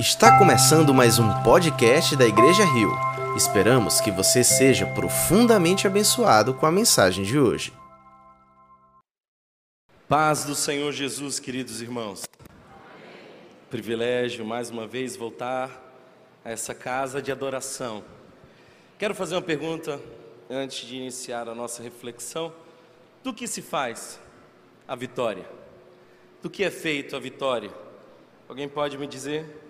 Está começando mais um podcast da Igreja Rio. Esperamos que você seja profundamente abençoado com a mensagem de hoje. Paz do Senhor Jesus, queridos irmãos. Privilégio mais uma vez voltar a essa casa de adoração. Quero fazer uma pergunta antes de iniciar a nossa reflexão. Do que se faz a vitória? Do que é feito a vitória? Alguém pode me dizer?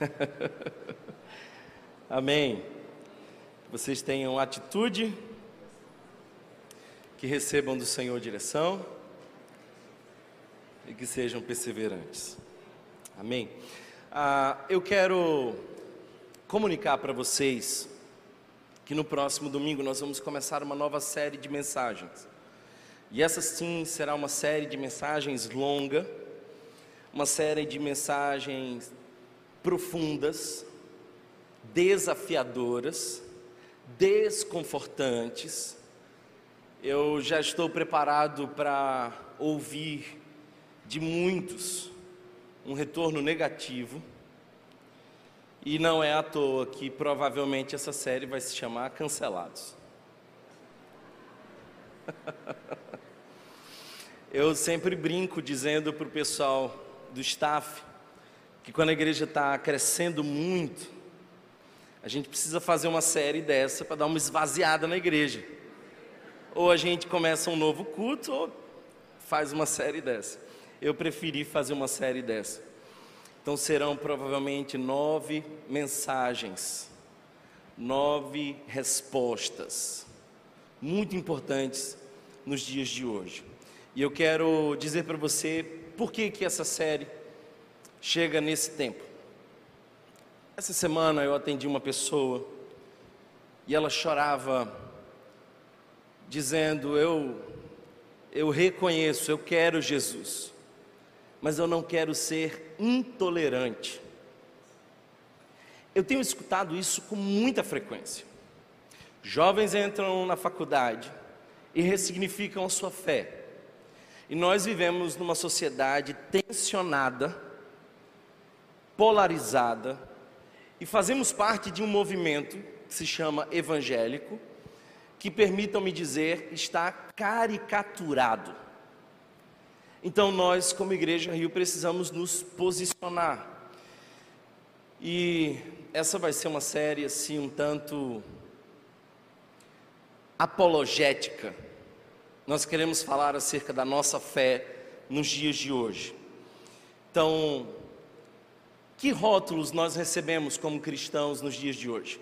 Amém. Que vocês tenham atitude, que recebam do Senhor direção e que sejam perseverantes. Amém. Ah, eu quero comunicar para vocês que no próximo domingo nós vamos começar uma nova série de mensagens. E essa sim será uma série de mensagens longa, uma série de mensagens profundas, desafiadoras, desconfortantes. Eu já estou preparado para ouvir de muitos um retorno negativo. E não é à toa que provavelmente essa série vai se chamar Cancelados. Eu sempre brinco dizendo para o pessoal do staff que quando a igreja está crescendo muito, a gente precisa fazer uma série dessa para dar uma esvaziada na igreja. Ou a gente começa um novo culto, ou faz uma série dessa. Eu preferi fazer uma série dessa. Então serão provavelmente nove mensagens, nove respostas, muito importantes nos dias de hoje. E eu quero dizer para você por que, que essa série chega nesse tempo. Essa semana eu atendi uma pessoa e ela chorava, dizendo: Eu, eu reconheço, eu quero Jesus, mas eu não quero ser intolerante. Eu tenho escutado isso com muita frequência. Jovens entram na faculdade e ressignificam a sua fé. E nós vivemos numa sociedade tensionada polarizada e fazemos parte de um movimento que se chama evangélico, que permitam-me dizer, está caricaturado. Então nós, como Igreja Rio, precisamos nos posicionar. E essa vai ser uma série assim um tanto apologética. Nós queremos falar acerca da nossa fé nos dias de hoje. Então, que rótulos nós recebemos como cristãos nos dias de hoje?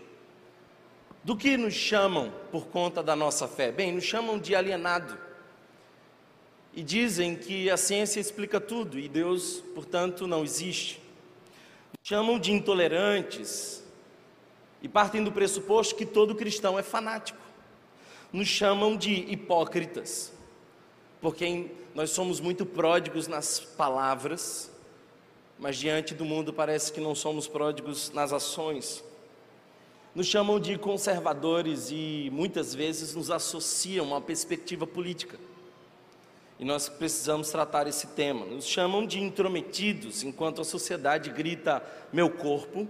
Do que nos chamam por conta da nossa fé? Bem, nos chamam de alienado. E dizem que a ciência explica tudo e Deus, portanto, não existe. Nos chamam de intolerantes e partem do pressuposto que todo cristão é fanático. Nos chamam de hipócritas, porque nós somos muito pródigos nas palavras mas diante do mundo parece que não somos pródigos nas ações. Nos chamam de conservadores e muitas vezes nos associam a uma perspectiva política. E nós precisamos tratar esse tema. Nos chamam de intrometidos, enquanto a sociedade grita: meu corpo,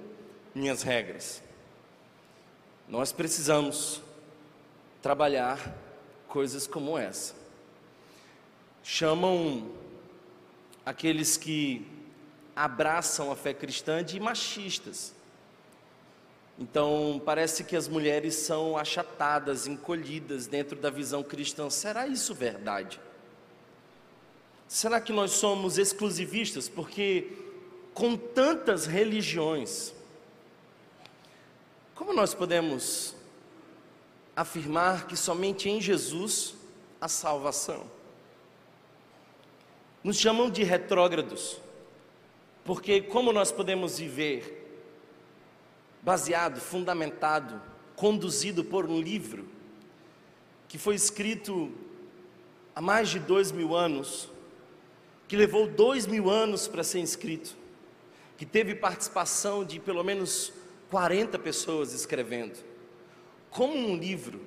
minhas regras. Nós precisamos trabalhar coisas como essa. Chamam aqueles que abraçam a fé cristã de machistas. Então, parece que as mulheres são achatadas, encolhidas dentro da visão cristã. Será isso verdade? Será que nós somos exclusivistas? Porque, com tantas religiões, como nós podemos afirmar que somente em Jesus há salvação? Nos chamam de retrógrados. Porque como nós podemos viver baseado, fundamentado, conduzido por um livro que foi escrito há mais de dois mil anos, que levou dois mil anos para ser escrito, que teve participação de pelo menos 40 pessoas escrevendo. Como um livro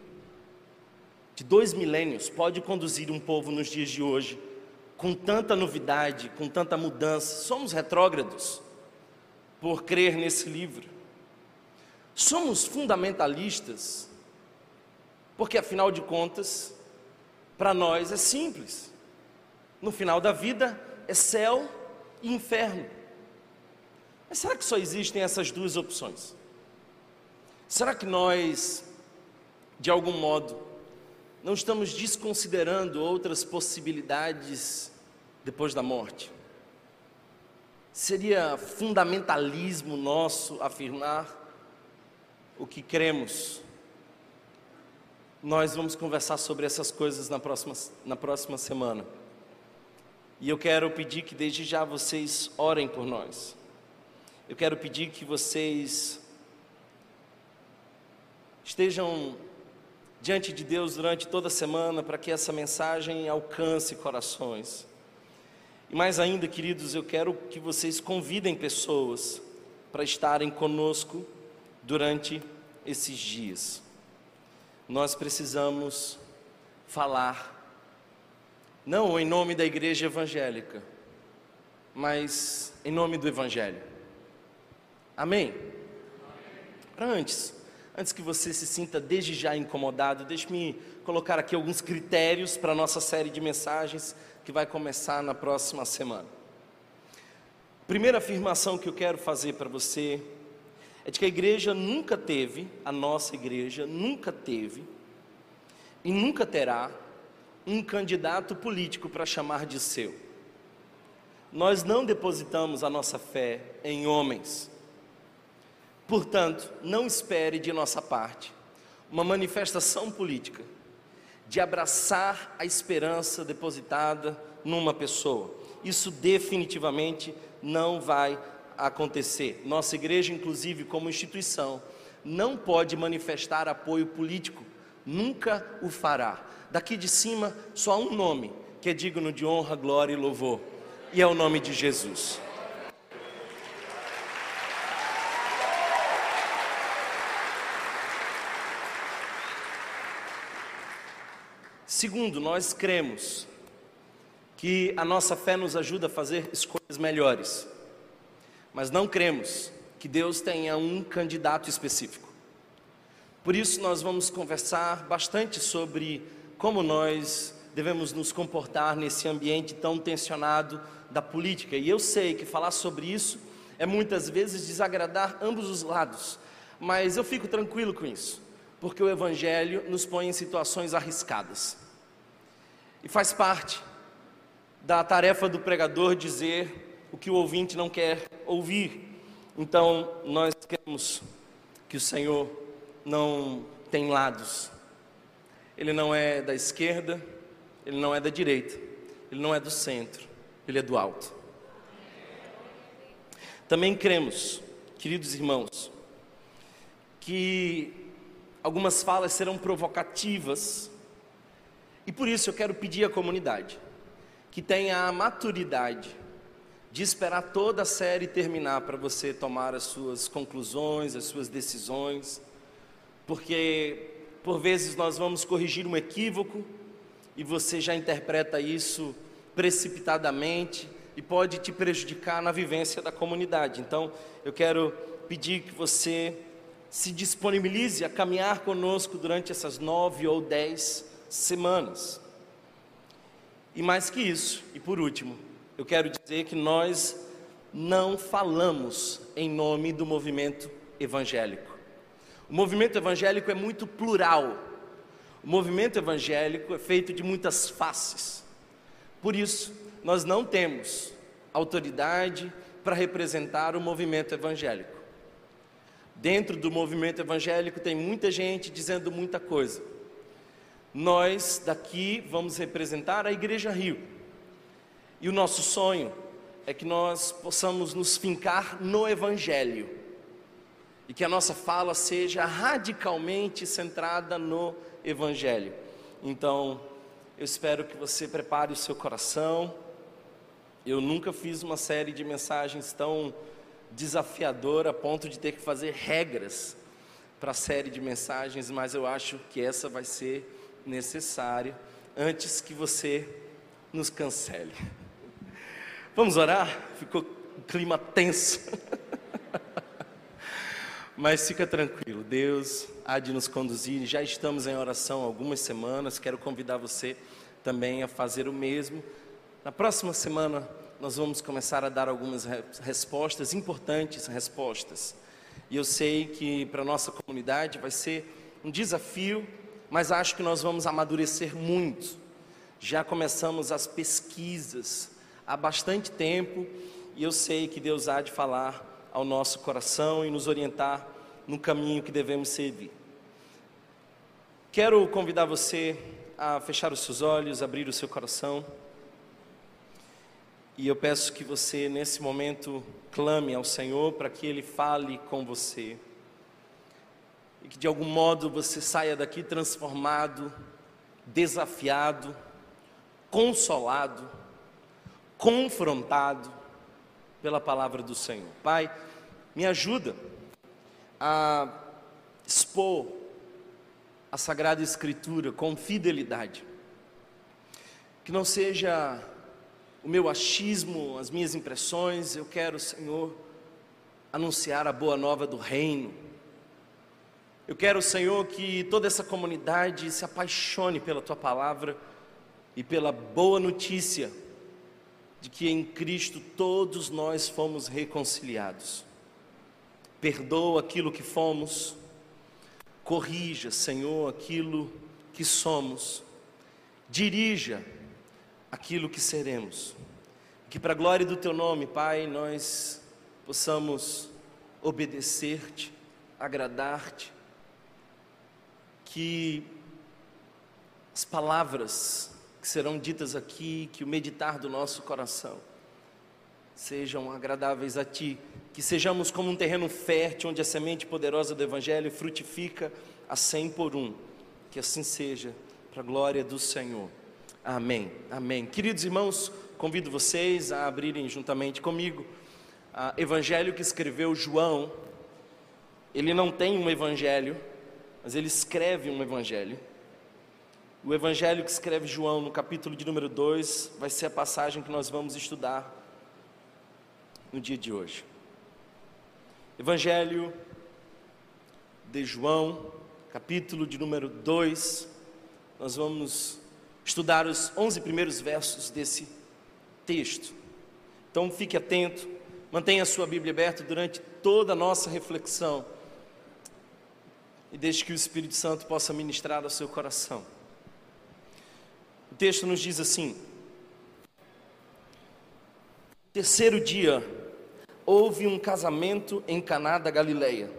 de dois milênios pode conduzir um povo nos dias de hoje com tanta novidade, com tanta mudança? Somos retrógrados por crer nesse livro. Somos fundamentalistas porque, afinal de contas, para nós é simples. No final da vida é céu e inferno. Mas será que só existem essas duas opções? Será que nós, de algum modo, não estamos desconsiderando outras possibilidades depois da morte? Seria fundamentalismo nosso afirmar o que cremos? Nós vamos conversar sobre essas coisas na próxima, na próxima semana. E eu quero pedir que desde já vocês orem por nós. Eu quero pedir que vocês estejam diante de Deus durante toda a semana para que essa mensagem alcance corações. E mais ainda, queridos, eu quero que vocês convidem pessoas para estarem conosco durante esses dias. Nós precisamos falar, não em nome da igreja evangélica, mas em nome do Evangelho. Amém? Para antes, Antes que você se sinta desde já incomodado, deixe-me colocar aqui alguns critérios para a nossa série de mensagens que vai começar na próxima semana. Primeira afirmação que eu quero fazer para você é de que a igreja nunca teve, a nossa igreja nunca teve e nunca terá um candidato político para chamar de seu. Nós não depositamos a nossa fé em homens. Portanto, não espere de nossa parte uma manifestação política de abraçar a esperança depositada numa pessoa. Isso definitivamente não vai acontecer. Nossa igreja, inclusive como instituição, não pode manifestar apoio político, nunca o fará. Daqui de cima, só um nome que é digno de honra, glória e louvor, e é o nome de Jesus. Segundo, nós cremos que a nossa fé nos ajuda a fazer escolhas melhores, mas não cremos que Deus tenha um candidato específico. Por isso, nós vamos conversar bastante sobre como nós devemos nos comportar nesse ambiente tão tensionado da política. E eu sei que falar sobre isso é muitas vezes desagradar ambos os lados, mas eu fico tranquilo com isso, porque o Evangelho nos põe em situações arriscadas. E faz parte da tarefa do pregador dizer o que o ouvinte não quer ouvir. Então, nós queremos que o Senhor não tem lados. Ele não é da esquerda, ele não é da direita, ele não é do centro, ele é do alto. Também cremos, queridos irmãos, que algumas falas serão provocativas e por isso eu quero pedir à comunidade que tenha a maturidade de esperar toda a série terminar para você tomar as suas conclusões, as suas decisões, porque por vezes nós vamos corrigir um equívoco e você já interpreta isso precipitadamente e pode te prejudicar na vivência da comunidade. Então, eu quero pedir que você se disponibilize a caminhar conosco durante essas nove ou dez semanas. E mais que isso, e por último, eu quero dizer que nós não falamos em nome do movimento evangélico. O movimento evangélico é muito plural. O movimento evangélico é feito de muitas faces. Por isso, nós não temos autoridade para representar o movimento evangélico. Dentro do movimento evangélico tem muita gente dizendo muita coisa. Nós daqui vamos representar a Igreja Rio. E o nosso sonho é que nós possamos nos fincar no Evangelho e que a nossa fala seja radicalmente centrada no Evangelho. Então, eu espero que você prepare o seu coração. Eu nunca fiz uma série de mensagens tão desafiadora a ponto de ter que fazer regras para a série de mensagens, mas eu acho que essa vai ser necessária antes que você nos cancele. Vamos orar? Ficou um clima tenso. Mas fica tranquilo, Deus há de nos conduzir. Já estamos em oração algumas semanas. Quero convidar você também a fazer o mesmo. Na próxima semana, nós vamos começar a dar algumas respostas, importantes respostas. E eu sei que para a nossa comunidade vai ser um desafio, mas acho que nós vamos amadurecer muito. Já começamos as pesquisas há bastante tempo e eu sei que Deus há de falar ao nosso coração e nos orientar no caminho que devemos seguir. Quero convidar você a fechar os seus olhos, abrir o seu coração. E eu peço que você, nesse momento, clame ao Senhor para que Ele fale com você. Que de algum modo você saia daqui transformado, desafiado, consolado, confrontado pela palavra do Senhor. Pai, me ajuda a expor a Sagrada Escritura com fidelidade. Que não seja o meu achismo, as minhas impressões, eu quero, Senhor, anunciar a boa nova do reino. Eu quero, Senhor, que toda essa comunidade se apaixone pela tua palavra e pela boa notícia de que em Cristo todos nós fomos reconciliados. Perdoa aquilo que fomos, corrija, Senhor, aquilo que somos, dirija aquilo que seremos. Que para a glória do Teu nome, Pai, nós possamos obedecer-te, agradar-te, que as palavras que serão ditas aqui, que o meditar do nosso coração sejam agradáveis a Ti, que sejamos como um terreno fértil onde a semente poderosa do Evangelho frutifica a cem por um. Que assim seja, para a glória do Senhor. Amém. Amém. Queridos irmãos, convido vocês a abrirem juntamente comigo o Evangelho que escreveu João. Ele não tem um Evangelho, mas ele escreve um Evangelho. O evangelho que escreve João, no capítulo de número 2, vai ser a passagem que nós vamos estudar no dia de hoje. Evangelho de João, capítulo de número 2, nós vamos estudar os 11 primeiros versos desse texto. Então fique atento, mantenha a sua Bíblia aberta durante toda a nossa reflexão e deixe que o Espírito Santo possa ministrar ao seu coração. O texto nos diz assim: Terceiro dia, houve um casamento em Caná da Galileia.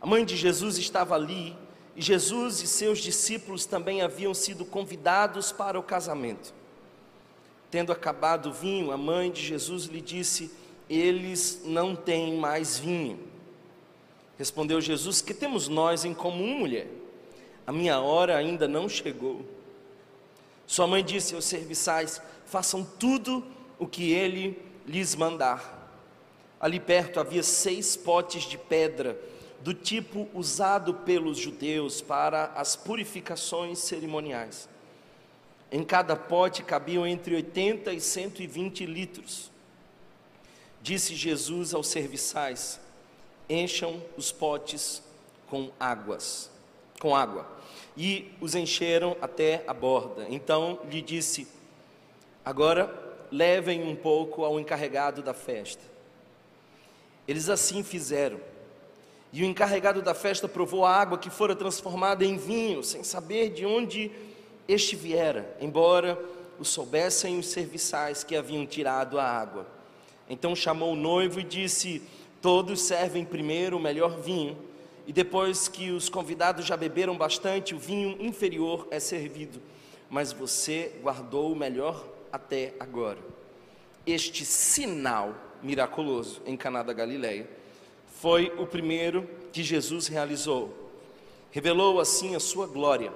A mãe de Jesus estava ali e Jesus e seus discípulos também haviam sido convidados para o casamento. Tendo acabado o vinho, a mãe de Jesus lhe disse: Eles não têm mais vinho. Respondeu Jesus: Que temos nós em comum, mulher? A minha hora ainda não chegou. Sua mãe disse aos serviçais: façam tudo o que ele lhes mandar. Ali perto havia seis potes de pedra, do tipo usado pelos judeus para as purificações cerimoniais. Em cada pote cabiam entre 80 e 120 litros. Disse Jesus aos serviçais: Encham os potes com águas, com água e os encheram até a borda. Então lhe disse: Agora levem um pouco ao encarregado da festa. Eles assim fizeram. E o encarregado da festa provou a água que fora transformada em vinho, sem saber de onde este viera, embora o soubessem os serviçais que haviam tirado a água. Então chamou o noivo e disse: Todos servem primeiro o melhor vinho e depois que os convidados já beberam bastante, o vinho inferior é servido. Mas você guardou o melhor até agora. Este sinal miraculoso em Caná da Galileia foi o primeiro que Jesus realizou. Revelou assim a sua glória,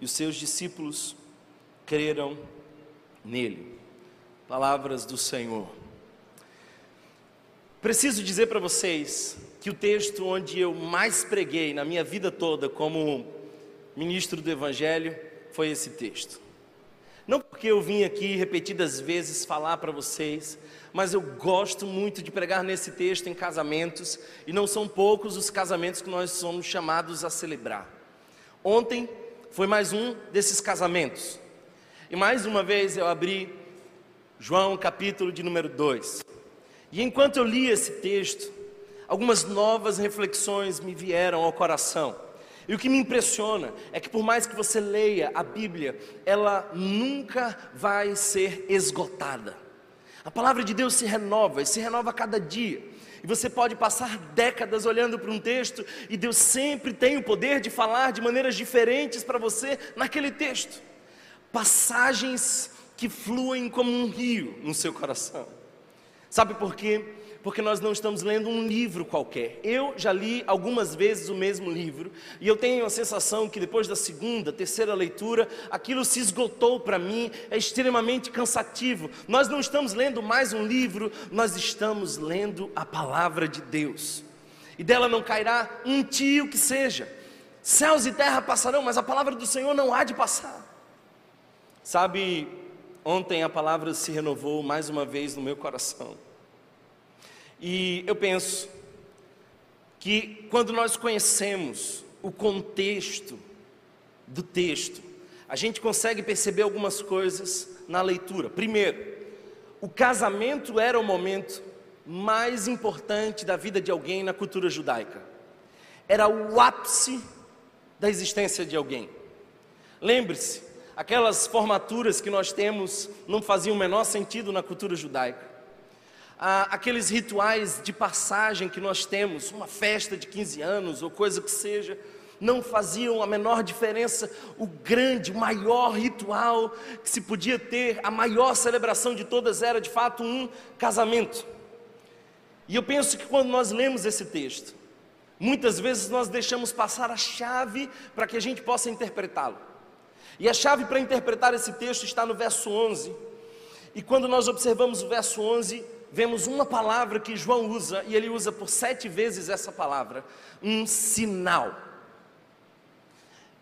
e os seus discípulos creram nele. Palavras do Senhor. Preciso dizer para vocês que o texto onde eu mais preguei na minha vida toda como ministro do Evangelho foi esse texto. Não porque eu vim aqui repetidas vezes falar para vocês, mas eu gosto muito de pregar nesse texto em casamentos, e não são poucos os casamentos que nós somos chamados a celebrar. Ontem foi mais um desses casamentos, e mais uma vez eu abri João capítulo de número 2, e enquanto eu li esse texto, algumas novas reflexões me vieram ao coração. E o que me impressiona é que por mais que você leia a Bíblia, ela nunca vai ser esgotada. A palavra de Deus se renova, e se renova a cada dia. E você pode passar décadas olhando para um texto e Deus sempre tem o poder de falar de maneiras diferentes para você naquele texto. Passagens que fluem como um rio no seu coração. Sabe por quê? porque nós não estamos lendo um livro qualquer. Eu já li algumas vezes o mesmo livro e eu tenho a sensação que depois da segunda, terceira leitura, aquilo se esgotou para mim, é extremamente cansativo. Nós não estamos lendo mais um livro, nós estamos lendo a palavra de Deus. E dela não cairá um tio que seja. Céus e terra passarão, mas a palavra do Senhor não há de passar. Sabe, ontem a palavra se renovou mais uma vez no meu coração. E eu penso que quando nós conhecemos o contexto do texto, a gente consegue perceber algumas coisas na leitura. Primeiro, o casamento era o momento mais importante da vida de alguém na cultura judaica. Era o ápice da existência de alguém. Lembre-se, aquelas formaturas que nós temos não faziam o menor sentido na cultura judaica ah, aqueles rituais de passagem que nós temos, uma festa de 15 anos ou coisa que seja, não faziam a menor diferença. O grande, o maior ritual que se podia ter, a maior celebração de todas era de fato um casamento. E eu penso que quando nós lemos esse texto, muitas vezes nós deixamos passar a chave para que a gente possa interpretá-lo. E a chave para interpretar esse texto está no verso 11. E quando nós observamos o verso 11, vemos uma palavra que João usa, e ele usa por sete vezes essa palavra: um sinal.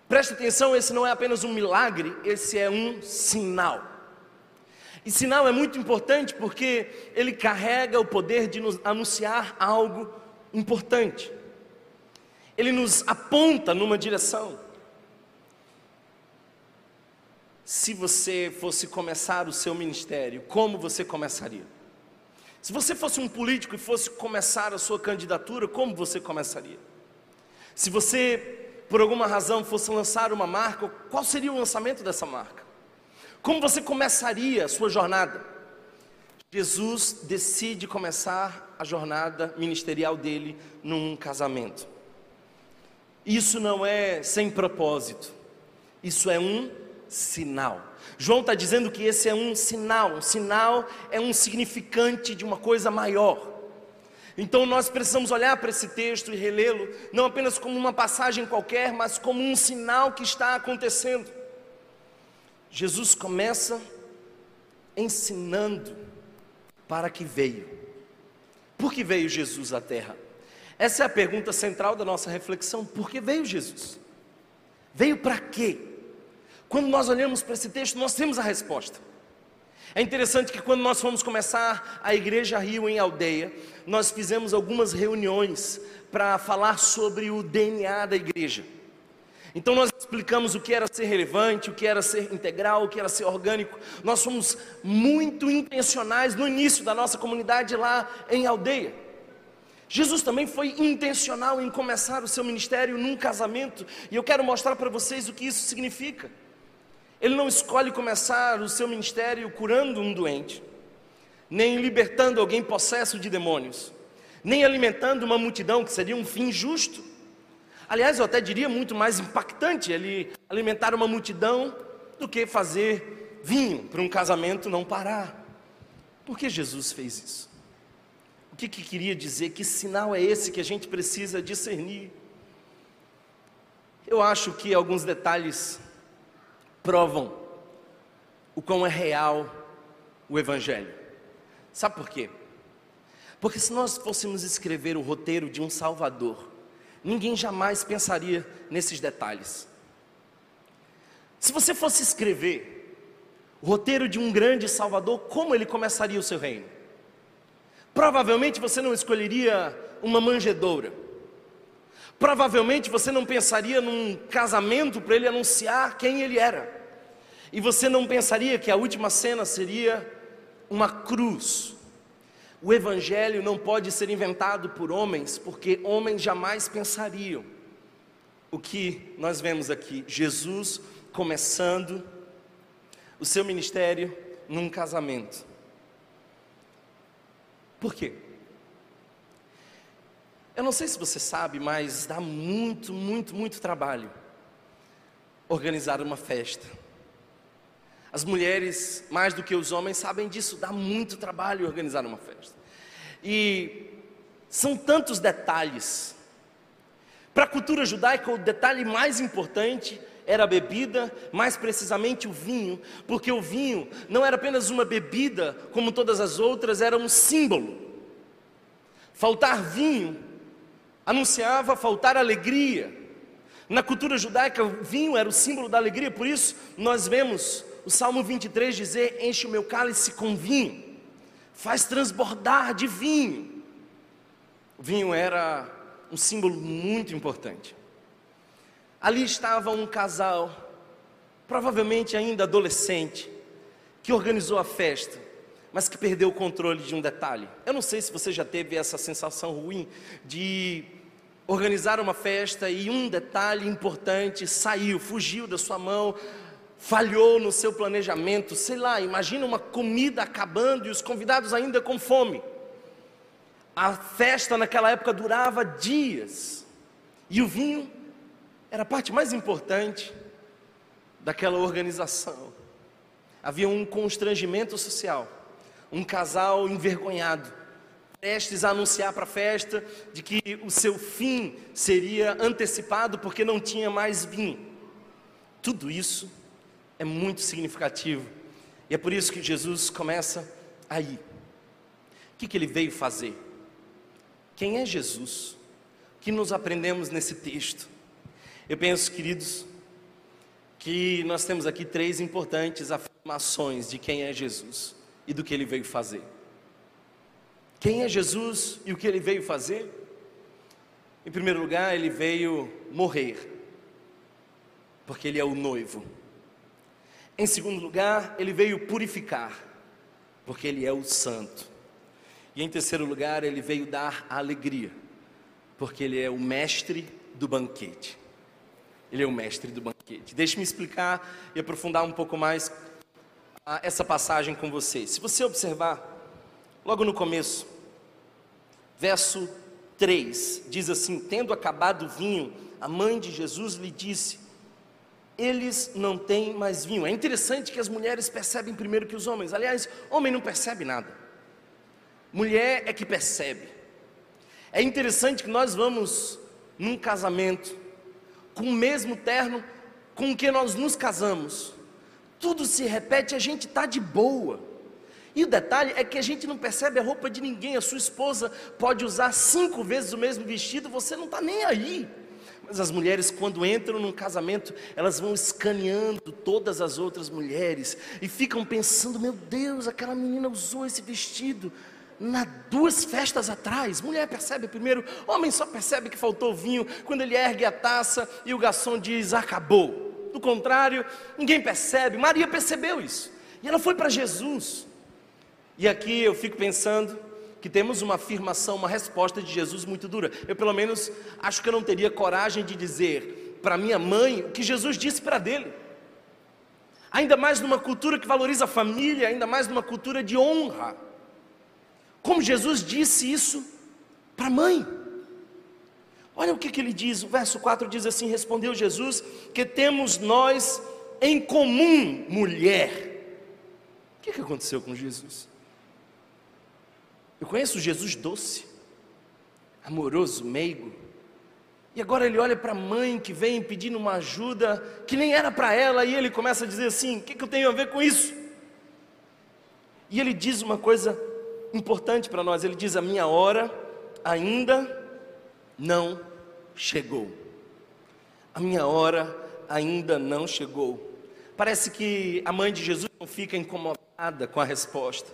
Preste atenção, esse não é apenas um milagre, esse é um sinal. E sinal é muito importante porque ele carrega o poder de nos anunciar algo importante. Ele nos aponta numa direção. Se você fosse começar o seu ministério, como você começaria? Se você fosse um político e fosse começar a sua candidatura, como você começaria? Se você, por alguma razão, fosse lançar uma marca, qual seria o lançamento dessa marca? Como você começaria a sua jornada? Jesus decide começar a jornada ministerial dele num casamento. Isso não é sem propósito, isso é um sinal. João está dizendo que esse é um sinal, um sinal é um significante de uma coisa maior. Então nós precisamos olhar para esse texto e relê-lo, não apenas como uma passagem qualquer, mas como um sinal que está acontecendo. Jesus começa ensinando para que veio. Por que veio Jesus à terra? Essa é a pergunta central da nossa reflexão. Por que veio Jesus? Veio para quê? Quando nós olhamos para esse texto, nós temos a resposta. É interessante que quando nós fomos começar a Igreja Rio em Aldeia, nós fizemos algumas reuniões para falar sobre o DNA da igreja. Então nós explicamos o que era ser relevante, o que era ser integral, o que era ser orgânico. Nós fomos muito intencionais no início da nossa comunidade lá em Aldeia. Jesus também foi intencional em começar o seu ministério num casamento, e eu quero mostrar para vocês o que isso significa. Ele não escolhe começar o seu ministério curando um doente, nem libertando alguém possesso de demônios, nem alimentando uma multidão, que seria um fim justo. Aliás, eu até diria muito mais impactante ele alimentar uma multidão do que fazer vinho para um casamento não parar. Por que Jesus fez isso? O que, que queria dizer? Que sinal é esse que a gente precisa discernir? Eu acho que alguns detalhes provam o quão é real o Evangelho. Sabe por quê? Porque se nós fôssemos escrever o roteiro de um Salvador, ninguém jamais pensaria nesses detalhes. Se você fosse escrever o roteiro de um grande Salvador, como ele começaria o seu reino? Provavelmente você não escolheria uma manjedoura. Provavelmente você não pensaria num casamento para ele anunciar quem ele era. E você não pensaria que a última cena seria uma cruz. O evangelho não pode ser inventado por homens, porque homens jamais pensariam o que nós vemos aqui: Jesus começando o seu ministério num casamento. Por quê? Eu não sei se você sabe, mas dá muito, muito, muito trabalho organizar uma festa. As mulheres, mais do que os homens, sabem disso, dá muito trabalho organizar uma festa. E são tantos detalhes. Para a cultura judaica, o detalhe mais importante era a bebida, mais precisamente o vinho, porque o vinho não era apenas uma bebida como todas as outras, era um símbolo. Faltar vinho anunciava faltar alegria. Na cultura judaica, o vinho era o símbolo da alegria, por isso nós vemos o Salmo 23 dizer: Enche o meu cálice com vinho, faz transbordar de vinho. O vinho era um símbolo muito importante. Ali estava um casal, provavelmente ainda adolescente, que organizou a festa, mas que perdeu o controle de um detalhe. Eu não sei se você já teve essa sensação ruim de organizar uma festa e um detalhe importante saiu, fugiu da sua mão, falhou no seu planejamento, sei lá, imagina uma comida acabando e os convidados ainda com fome. A festa naquela época durava dias e o vinho era a parte mais importante daquela organização. Havia um constrangimento social, um casal envergonhado, prestes a anunciar para a festa de que o seu fim seria antecipado porque não tinha mais vinho. Tudo isso é muito significativo. E é por isso que Jesus começa aí. O que, que ele veio fazer? Quem é Jesus? O que nos aprendemos nesse texto? Eu penso, queridos, que nós temos aqui três importantes afirmações de quem é Jesus e do que ele veio fazer. Quem é Jesus e o que ele veio fazer? Em primeiro lugar, ele veio morrer, porque ele é o noivo. Em segundo lugar, ele veio purificar, porque ele é o santo. E em terceiro lugar, ele veio dar alegria, porque ele é o mestre do banquete. Ele é o mestre do banquete. Deixe-me explicar e aprofundar um pouco mais essa passagem com vocês. Se você observar, logo no começo, verso 3, diz assim: Tendo acabado o vinho, a mãe de Jesus lhe disse: eles não têm mais vinho. É interessante que as mulheres percebem primeiro que os homens. Aliás, homem não percebe nada. Mulher é que percebe. É interessante que nós vamos num casamento com o mesmo terno com que nós nos casamos. Tudo se repete, a gente está de boa. E o detalhe é que a gente não percebe a roupa de ninguém. A sua esposa pode usar cinco vezes o mesmo vestido, você não está nem aí. Mas as mulheres, quando entram num casamento, elas vão escaneando todas as outras mulheres e ficam pensando: meu Deus, aquela menina usou esse vestido na duas festas atrás. Mulher percebe primeiro, homem só percebe que faltou vinho quando ele ergue a taça e o garçom diz: acabou. Do contrário, ninguém percebe. Maria percebeu isso e ela foi para Jesus. E aqui eu fico pensando que temos uma afirmação, uma resposta de Jesus muito dura. Eu, pelo menos, acho que eu não teria coragem de dizer para minha mãe o que Jesus disse para dele. Ainda mais numa cultura que valoriza a família, ainda mais numa cultura de honra. Como Jesus disse isso para a mãe. Olha o que, que ele diz, o verso 4 diz assim: Respondeu Jesus, que temos nós em comum, mulher. O que, que aconteceu com Jesus? Eu conheço Jesus doce, amoroso, meigo. E agora ele olha para a mãe que vem pedindo uma ajuda que nem era para ela, e ele começa a dizer assim: o que, que eu tenho a ver com isso? E ele diz uma coisa importante para nós: ele diz, a minha hora ainda não chegou. A minha hora ainda não chegou. Parece que a mãe de Jesus não fica incomodada com a resposta.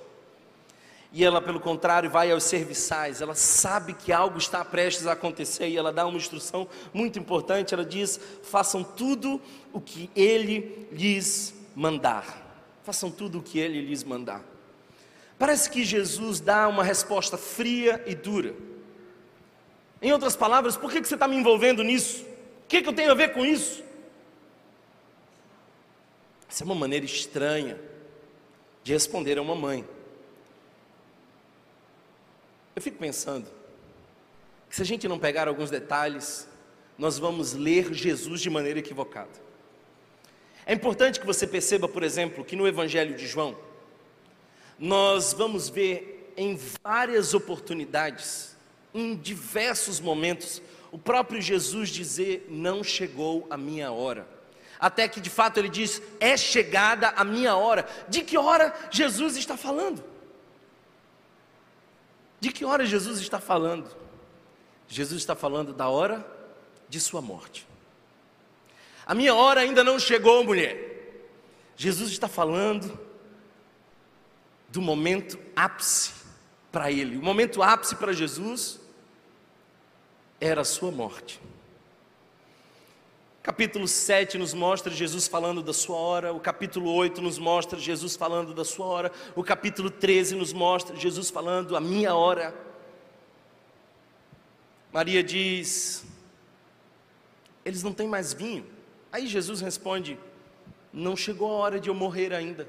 E ela, pelo contrário, vai aos serviçais. Ela sabe que algo está prestes a acontecer e ela dá uma instrução muito importante. Ela diz: façam tudo o que ele lhes mandar. Façam tudo o que ele lhes mandar. Parece que Jesus dá uma resposta fria e dura. Em outras palavras, por que você está me envolvendo nisso? O que, que eu tenho a ver com isso? Essa é uma maneira estranha de responder a uma mãe. Eu fico pensando que se a gente não pegar alguns detalhes, nós vamos ler Jesus de maneira equivocada. É importante que você perceba, por exemplo, que no Evangelho de João, nós vamos ver em várias oportunidades, em diversos momentos, o próprio Jesus dizer: Não chegou a minha hora. Até que de fato ele diz: É chegada a minha hora. De que hora Jesus está falando? De que hora Jesus está falando? Jesus está falando da hora de sua morte. A minha hora ainda não chegou, mulher. Jesus está falando do momento ápice para ele. O momento ápice para Jesus era a sua morte. Capítulo 7 nos mostra Jesus falando da sua hora, o capítulo 8 nos mostra Jesus falando da sua hora, o capítulo 13 nos mostra Jesus falando a minha hora. Maria diz: Eles não têm mais vinho. Aí Jesus responde: Não chegou a hora de eu morrer ainda.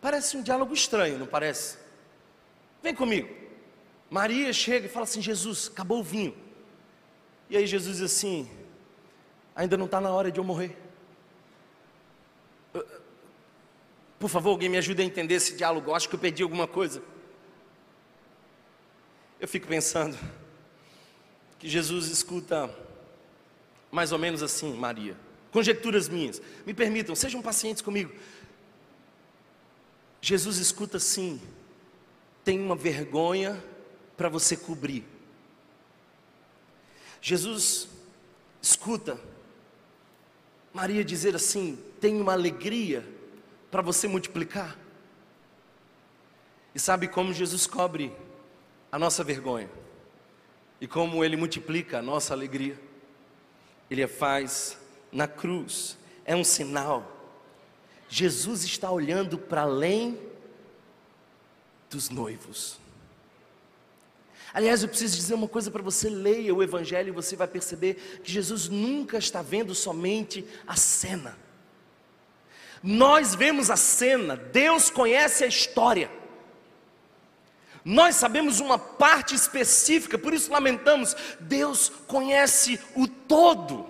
Parece um diálogo estranho, não parece? Vem comigo. Maria chega e fala assim: Jesus, acabou o vinho. E aí Jesus diz assim: ainda não está na hora de eu morrer. Por favor, alguém me ajude a entender esse diálogo. Acho que eu perdi alguma coisa. Eu fico pensando que Jesus escuta mais ou menos assim, Maria. Conjecturas minhas. Me permitam, sejam pacientes comigo. Jesus escuta assim: tem uma vergonha para você cobrir. Jesus escuta Maria dizer assim: tem uma alegria para você multiplicar. E sabe como Jesus cobre a nossa vergonha? E como ele multiplica a nossa alegria? Ele a faz na cruz, é um sinal. Jesus está olhando para além dos noivos. Aliás, eu preciso dizer uma coisa para você: leia o Evangelho e você vai perceber que Jesus nunca está vendo somente a cena. Nós vemos a cena, Deus conhece a história. Nós sabemos uma parte específica, por isso lamentamos, Deus conhece o todo.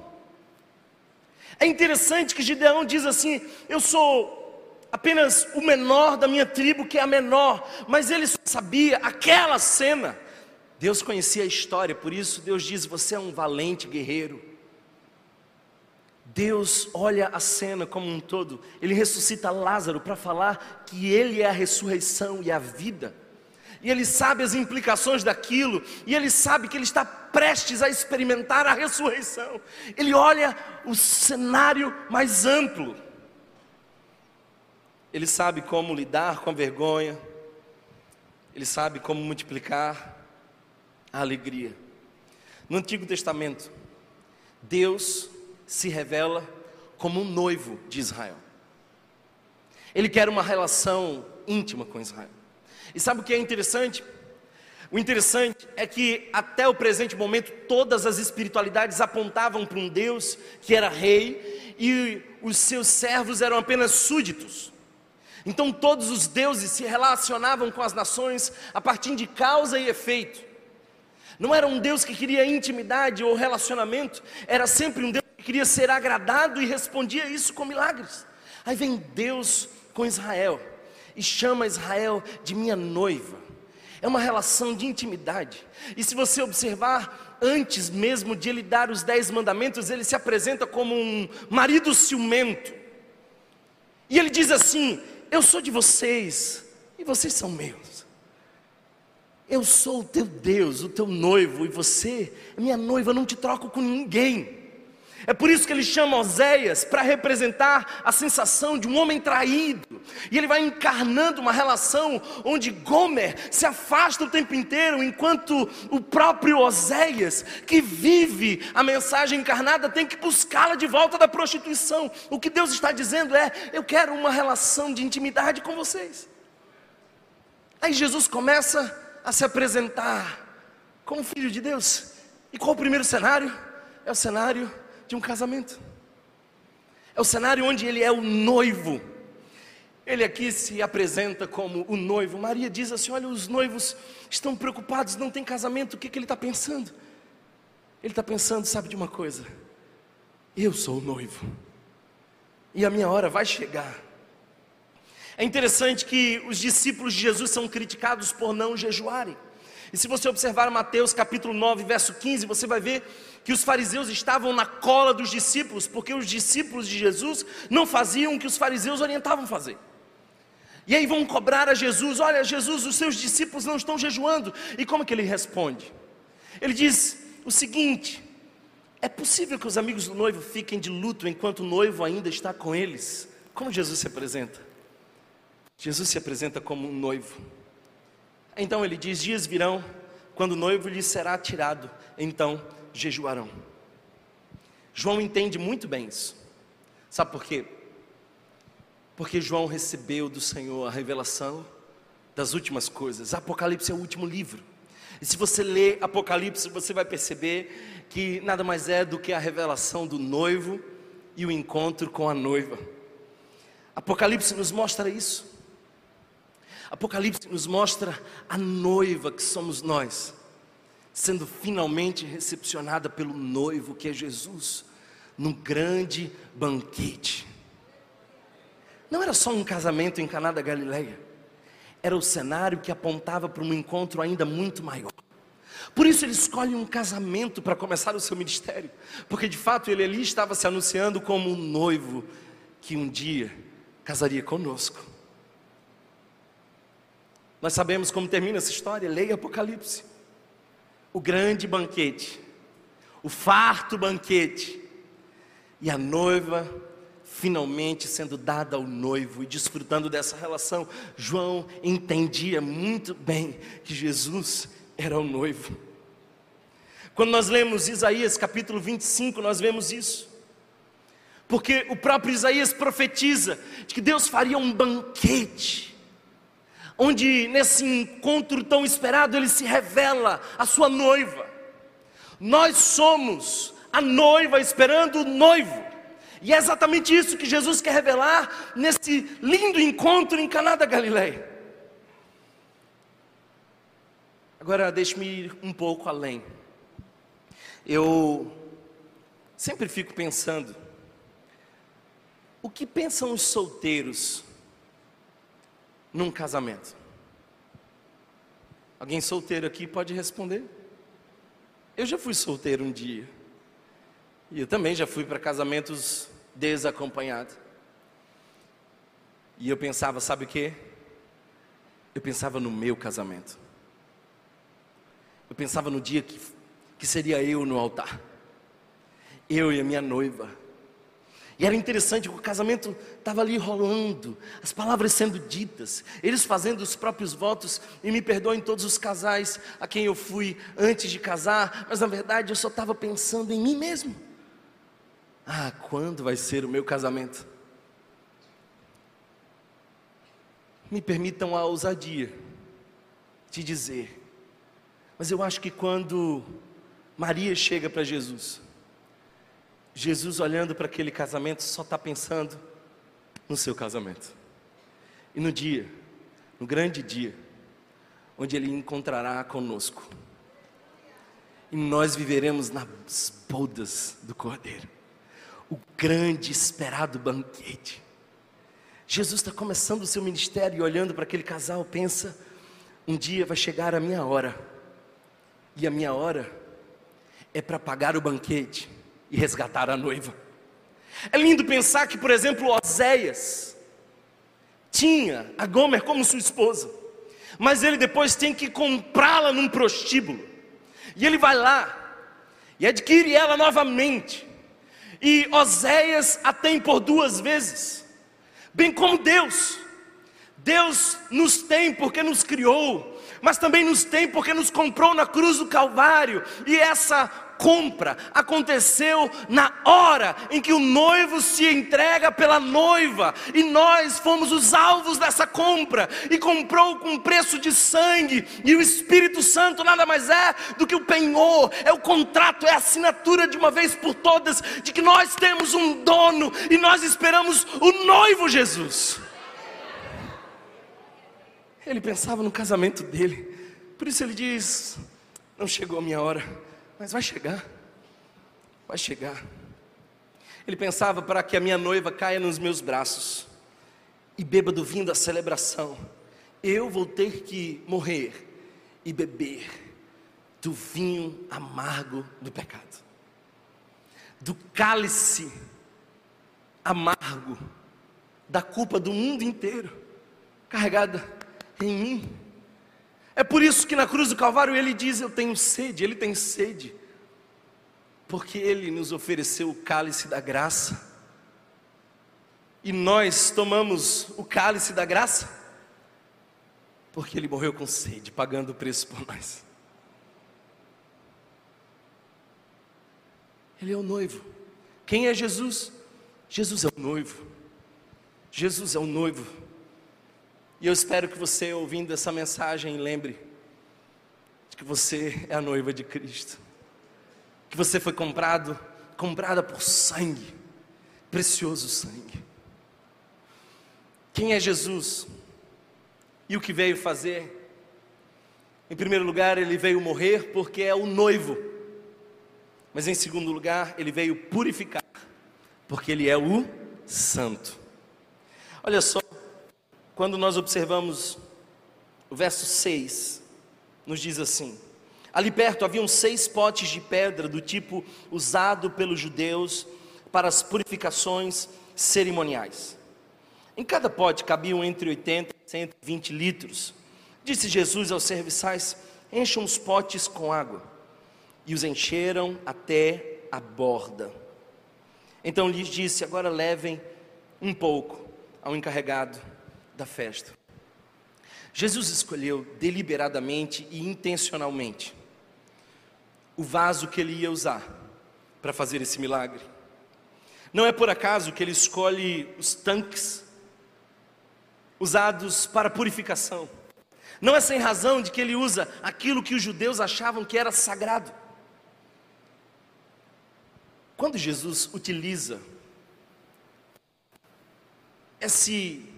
É interessante que Gideão diz assim: Eu sou apenas o menor da minha tribo, que é a menor, mas ele só sabia aquela cena. Deus conhecia a história, por isso Deus diz: Você é um valente guerreiro. Deus olha a cena como um todo, Ele ressuscita Lázaro para falar que Ele é a ressurreição e a vida, e Ele sabe as implicações daquilo, e Ele sabe que Ele está prestes a experimentar a ressurreição. Ele olha o cenário mais amplo, Ele sabe como lidar com a vergonha, Ele sabe como multiplicar a alegria. No Antigo Testamento, Deus se revela como um noivo de Israel. Ele quer uma relação íntima com Israel. E sabe o que é interessante? O interessante é que até o presente momento todas as espiritualidades apontavam para um Deus que era rei e os seus servos eram apenas súditos. Então todos os deuses se relacionavam com as nações a partir de causa e efeito. Não era um Deus que queria intimidade ou relacionamento, era sempre um Deus que queria ser agradado e respondia isso com milagres. Aí vem Deus com Israel e chama Israel de minha noiva. É uma relação de intimidade. E se você observar, antes mesmo de ele dar os dez mandamentos, ele se apresenta como um marido ciumento. E ele diz assim: Eu sou de vocês e vocês são meus. Eu sou o teu Deus, o teu noivo, e você, minha noiva, não te troco com ninguém. É por isso que ele chama Oséias para representar a sensação de um homem traído. E ele vai encarnando uma relação onde Gomer se afasta o tempo inteiro, enquanto o próprio Oséias, que vive a mensagem encarnada, tem que buscá-la de volta da prostituição. O que Deus está dizendo é: eu quero uma relação de intimidade com vocês. Aí Jesus começa a se apresentar como filho de Deus. E qual o primeiro cenário? É o cenário de um casamento. É o cenário onde ele é o noivo. Ele aqui se apresenta como o noivo. Maria diz assim: Olha, os noivos estão preocupados, não tem casamento, o que, que ele está pensando? Ele está pensando, sabe de uma coisa? Eu sou o noivo, e a minha hora vai chegar. É interessante que os discípulos de Jesus são criticados por não jejuarem. E se você observar Mateus capítulo 9, verso 15, você vai ver que os fariseus estavam na cola dos discípulos, porque os discípulos de Jesus não faziam o que os fariseus orientavam fazer. E aí vão cobrar a Jesus: Olha, Jesus, os seus discípulos não estão jejuando. E como que ele responde? Ele diz o seguinte: É possível que os amigos do noivo fiquem de luto enquanto o noivo ainda está com eles? Como Jesus se apresenta? Jesus se apresenta como um noivo. Então ele diz: Dias virão, quando o noivo lhe será tirado, então jejuarão. João entende muito bem isso. Sabe por quê? Porque João recebeu do Senhor a revelação das últimas coisas. Apocalipse é o último livro. E se você lê Apocalipse, você vai perceber que nada mais é do que a revelação do noivo e o encontro com a noiva. Apocalipse nos mostra isso. Apocalipse nos mostra a noiva que somos nós, sendo finalmente recepcionada pelo noivo que é Jesus, num grande banquete. Não era só um casamento em Caná da Galileia, era o cenário que apontava para um encontro ainda muito maior. Por isso ele escolhe um casamento para começar o seu ministério, porque de fato ele ali estava se anunciando como um noivo que um dia casaria conosco. Nós sabemos como termina essa história, leia Apocalipse. O grande banquete, o farto banquete, e a noiva finalmente sendo dada ao noivo e desfrutando dessa relação. João entendia muito bem que Jesus era o noivo. Quando nós lemos Isaías capítulo 25, nós vemos isso. Porque o próprio Isaías profetiza de que Deus faria um banquete onde nesse encontro tão esperado ele se revela a sua noiva. Nós somos a noiva esperando o noivo. E é exatamente isso que Jesus quer revelar nesse lindo encontro em Caná da Galileia. Agora deixe-me ir um pouco além. Eu sempre fico pensando o que pensam os solteiros num casamento? Alguém solteiro aqui pode responder? Eu já fui solteiro um dia. E eu também já fui para casamentos desacompanhados. E eu pensava, sabe o que? Eu pensava no meu casamento. Eu pensava no dia que, que seria eu no altar. Eu e a minha noiva e era interessante o casamento estava ali rolando, as palavras sendo ditas, eles fazendo os próprios votos, e me perdoem todos os casais a quem eu fui antes de casar, mas na verdade eu só estava pensando em mim mesmo. Ah, quando vai ser o meu casamento? Me permitam a ousadia de dizer, mas eu acho que quando Maria chega para Jesus, Jesus, olhando para aquele casamento, só está pensando no seu casamento. E no dia, no grande dia, onde Ele encontrará conosco. E nós viveremos nas bodas do Cordeiro, o grande esperado banquete. Jesus está começando o seu ministério e olhando para aquele casal, pensa: um dia vai chegar a minha hora, e a minha hora é para pagar o banquete e resgatar a noiva. É lindo pensar que, por exemplo, Oséias tinha a Gomer como sua esposa, mas ele depois tem que comprá-la num prostíbulo. E ele vai lá e adquire ela novamente. E Oséias a tem por duas vezes, bem como Deus. Deus nos tem porque nos criou, mas também nos tem porque nos comprou na cruz do Calvário, e essa compra aconteceu na hora em que o noivo se entrega pela noiva, e nós fomos os alvos dessa compra, e comprou com preço de sangue, e o Espírito Santo nada mais é do que o penhor, é o contrato, é a assinatura de uma vez por todas, de que nós temos um dono e nós esperamos o noivo Jesus. Ele pensava no casamento dele, por isso ele diz: Não chegou a minha hora mas vai chegar, vai chegar. Ele pensava para que a minha noiva caia nos meus braços e beba do vinho da celebração, eu vou ter que morrer e beber do vinho amargo do pecado, do cálice amargo da culpa do mundo inteiro, carregada em mim. Por isso que na cruz do Calvário ele diz: Eu tenho sede, ele tem sede, porque ele nos ofereceu o cálice da graça, e nós tomamos o cálice da graça, porque ele morreu com sede, pagando o preço por nós. Ele é o noivo. Quem é Jesus? Jesus é o noivo. Jesus é o noivo. E eu espero que você, ouvindo essa mensagem, lembre de que você é a noiva de Cristo, que você foi comprado, comprada por sangue, precioso sangue. Quem é Jesus? E o que veio fazer? Em primeiro lugar, ele veio morrer porque é o noivo. Mas em segundo lugar, ele veio purificar, porque ele é o santo. Olha só, quando nós observamos o verso 6, nos diz assim: Ali perto haviam seis potes de pedra do tipo usado pelos judeus para as purificações cerimoniais. Em cada pote cabiam entre 80 e 120 litros. Disse Jesus aos serviçais: Encham os potes com água. E os encheram até a borda. Então lhes disse: Agora levem um pouco ao encarregado da festa. Jesus escolheu deliberadamente e intencionalmente o vaso que ele ia usar para fazer esse milagre. Não é por acaso que ele escolhe os tanques usados para purificação. Não é sem razão de que ele usa aquilo que os judeus achavam que era sagrado. Quando Jesus utiliza esse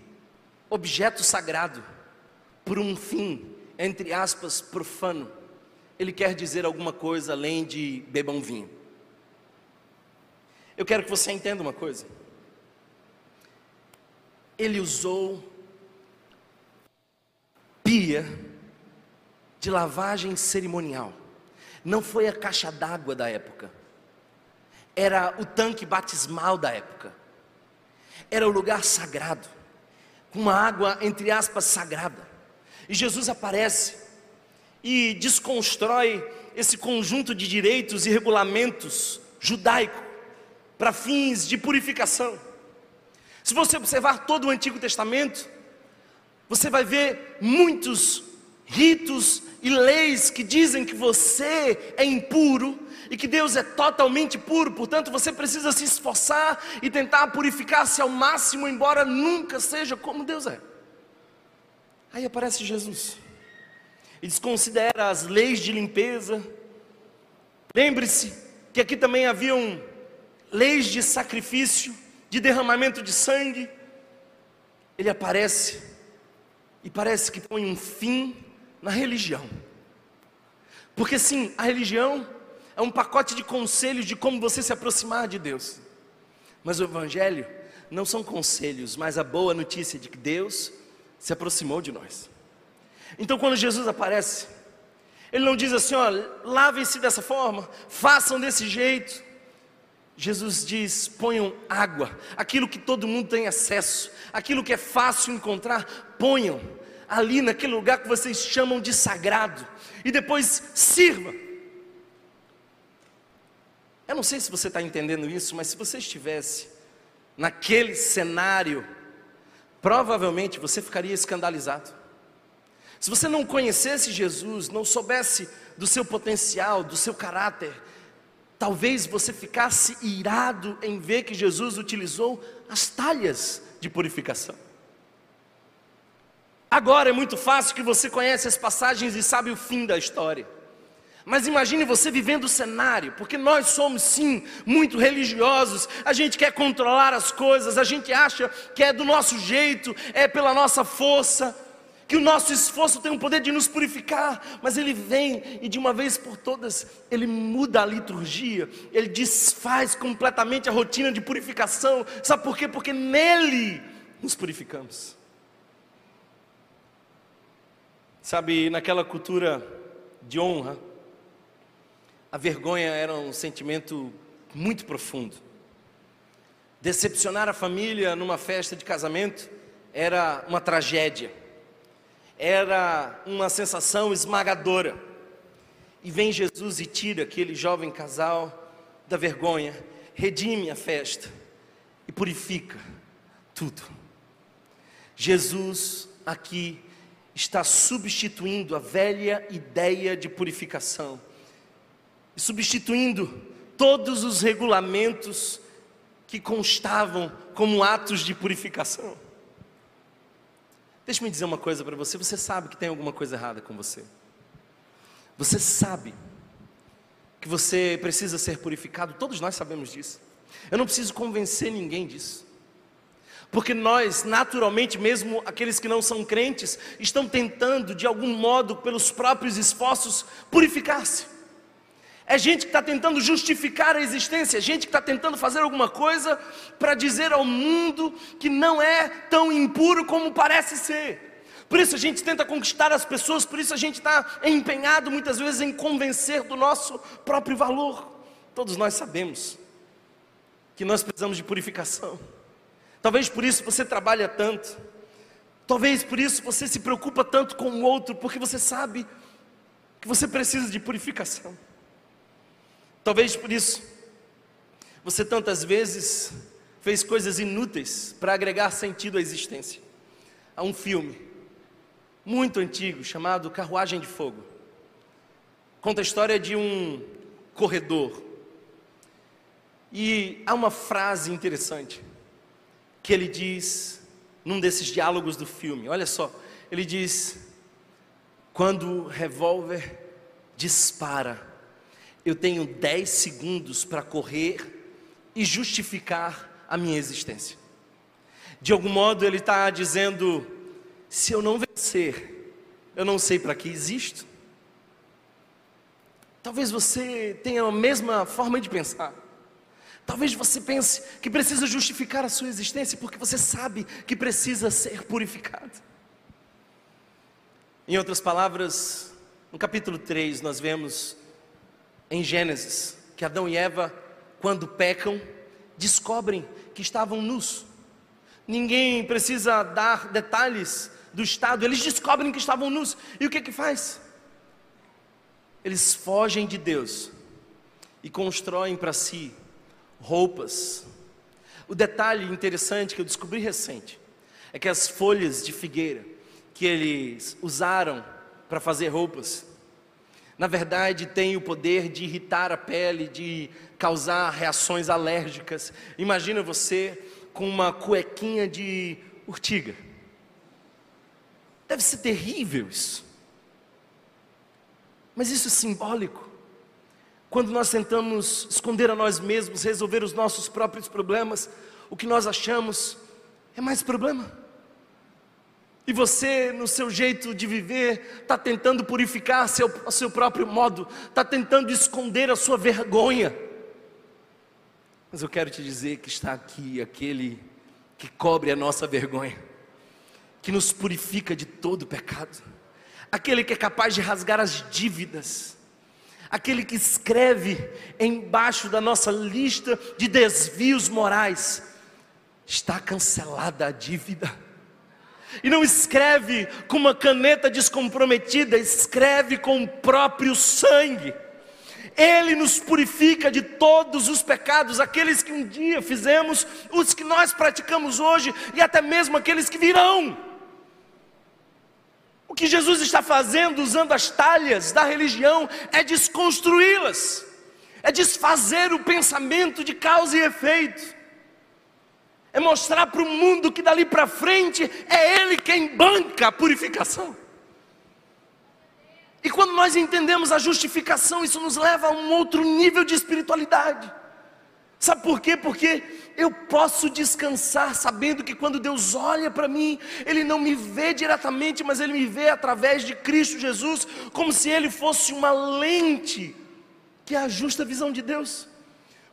objeto sagrado por um fim, entre aspas, profano, ele quer dizer alguma coisa além de bebam vinho. Eu quero que você entenda uma coisa. Ele usou pia de lavagem cerimonial. Não foi a caixa d'água da época. Era o tanque batismal da época. Era o lugar sagrado com uma água, entre aspas, sagrada. E Jesus aparece e desconstrói esse conjunto de direitos e regulamentos judaico para fins de purificação. Se você observar todo o Antigo Testamento, você vai ver muitos ritos e leis que dizem que você é impuro e que Deus é totalmente puro, portanto você precisa se esforçar e tentar purificar-se ao máximo, embora nunca seja como Deus é. Aí aparece Jesus e desconsidera as leis de limpeza. Lembre-se que aqui também haviam leis de sacrifício, de derramamento de sangue. Ele aparece e parece que põe um fim na religião. Porque sim, a religião é um pacote de conselhos de como você se aproximar de Deus. Mas o Evangelho não são conselhos, mas a boa notícia de que Deus se aproximou de nós. Então, quando Jesus aparece, Ele não diz assim: ó, lavem-se dessa forma, façam desse jeito. Jesus diz: ponham água, aquilo que todo mundo tem acesso, aquilo que é fácil encontrar, ponham ali naquele lugar que vocês chamam de sagrado, e depois sirva. Eu não sei se você está entendendo isso, mas se você estivesse naquele cenário, provavelmente você ficaria escandalizado. Se você não conhecesse Jesus, não soubesse do seu potencial, do seu caráter, talvez você ficasse irado em ver que Jesus utilizou as talhas de purificação. Agora é muito fácil que você conhece as passagens e sabe o fim da história. Mas imagine você vivendo o cenário, porque nós somos sim muito religiosos, a gente quer controlar as coisas, a gente acha que é do nosso jeito, é pela nossa força, que o nosso esforço tem o poder de nos purificar, mas ele vem e de uma vez por todas ele muda a liturgia, ele desfaz completamente a rotina de purificação. Sabe por quê? Porque nele nos purificamos. Sabe, naquela cultura de honra, a vergonha era um sentimento muito profundo. Decepcionar a família numa festa de casamento era uma tragédia, era uma sensação esmagadora. E vem Jesus e tira aquele jovem casal da vergonha, redime a festa e purifica tudo. Jesus aqui está substituindo a velha ideia de purificação e substituindo todos os regulamentos que constavam como atos de purificação. Deixa-me dizer uma coisa para você: você sabe que tem alguma coisa errada com você. Você sabe que você precisa ser purificado, todos nós sabemos disso. Eu não preciso convencer ninguém disso. Porque nós, naturalmente, mesmo aqueles que não são crentes, estão tentando, de algum modo, pelos próprios esforços, purificar-se. É gente que está tentando justificar a existência, é gente que está tentando fazer alguma coisa para dizer ao mundo que não é tão impuro como parece ser. Por isso a gente tenta conquistar as pessoas, por isso a gente está empenhado muitas vezes em convencer do nosso próprio valor. Todos nós sabemos que nós precisamos de purificação. Talvez por isso você trabalha tanto. Talvez por isso você se preocupa tanto com o outro, porque você sabe que você precisa de purificação. Talvez por isso você tantas vezes fez coisas inúteis para agregar sentido à existência. Há um filme muito antigo chamado Carruagem de Fogo. Conta a história de um corredor. E há uma frase interessante que ele diz num desses diálogos do filme. Olha só, ele diz: quando o revólver dispara, eu tenho 10 segundos para correr e justificar a minha existência. De algum modo, ele está dizendo: se eu não vencer, eu não sei para que existo. Talvez você tenha a mesma forma de pensar. Talvez você pense que precisa justificar a sua existência porque você sabe que precisa ser purificado. Em outras palavras, no capítulo 3, nós vemos em Gênesis, que Adão e Eva, quando pecam, descobrem que estavam nus. Ninguém precisa dar detalhes do estado, eles descobrem que estavam nus. E o que que faz? Eles fogem de Deus e constroem para si roupas. O detalhe interessante que eu descobri recente é que as folhas de figueira que eles usaram para fazer roupas na verdade tem o poder de irritar a pele, de causar reações alérgicas. Imagina você com uma cuequinha de urtiga. Deve ser terrível isso. Mas isso é simbólico. Quando nós tentamos esconder a nós mesmos, resolver os nossos próprios problemas, o que nós achamos é mais problema. E você, no seu jeito de viver, está tentando purificar seu, o seu próprio modo, está tentando esconder a sua vergonha. Mas eu quero te dizer que está aqui aquele que cobre a nossa vergonha, que nos purifica de todo pecado, aquele que é capaz de rasgar as dívidas, aquele que escreve embaixo da nossa lista de desvios morais: está cancelada a dívida e não escreve com uma caneta descomprometida, escreve com o próprio sangue. Ele nos purifica de todos os pecados, aqueles que um dia fizemos, os que nós praticamos hoje e até mesmo aqueles que virão. O que Jesus está fazendo usando as talhas da religião é desconstruí-las, é desfazer o pensamento de causa e efeito, é mostrar para o mundo que dali para frente é Ele quem banca a purificação. E quando nós entendemos a justificação, isso nos leva a um outro nível de espiritualidade. Sabe por quê? Porque eu posso descansar sabendo que quando Deus olha para mim, Ele não me vê diretamente, mas Ele me vê através de Cristo Jesus, como se Ele fosse uma lente que ajusta a visão de Deus.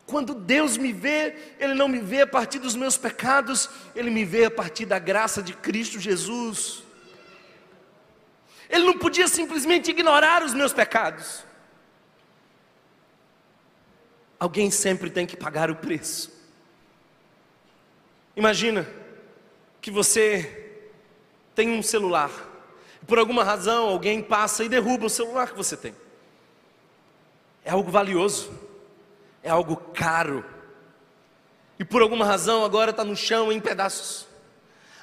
Quando Deus me vê, Ele não me vê a partir dos meus pecados, Ele me vê a partir da graça de Cristo Jesus. Ele não podia simplesmente ignorar os meus pecados. Alguém sempre tem que pagar o preço. Imagina que você tem um celular, por alguma razão alguém passa e derruba o celular que você tem. É algo valioso, é algo caro, e por alguma razão agora está no chão em pedaços.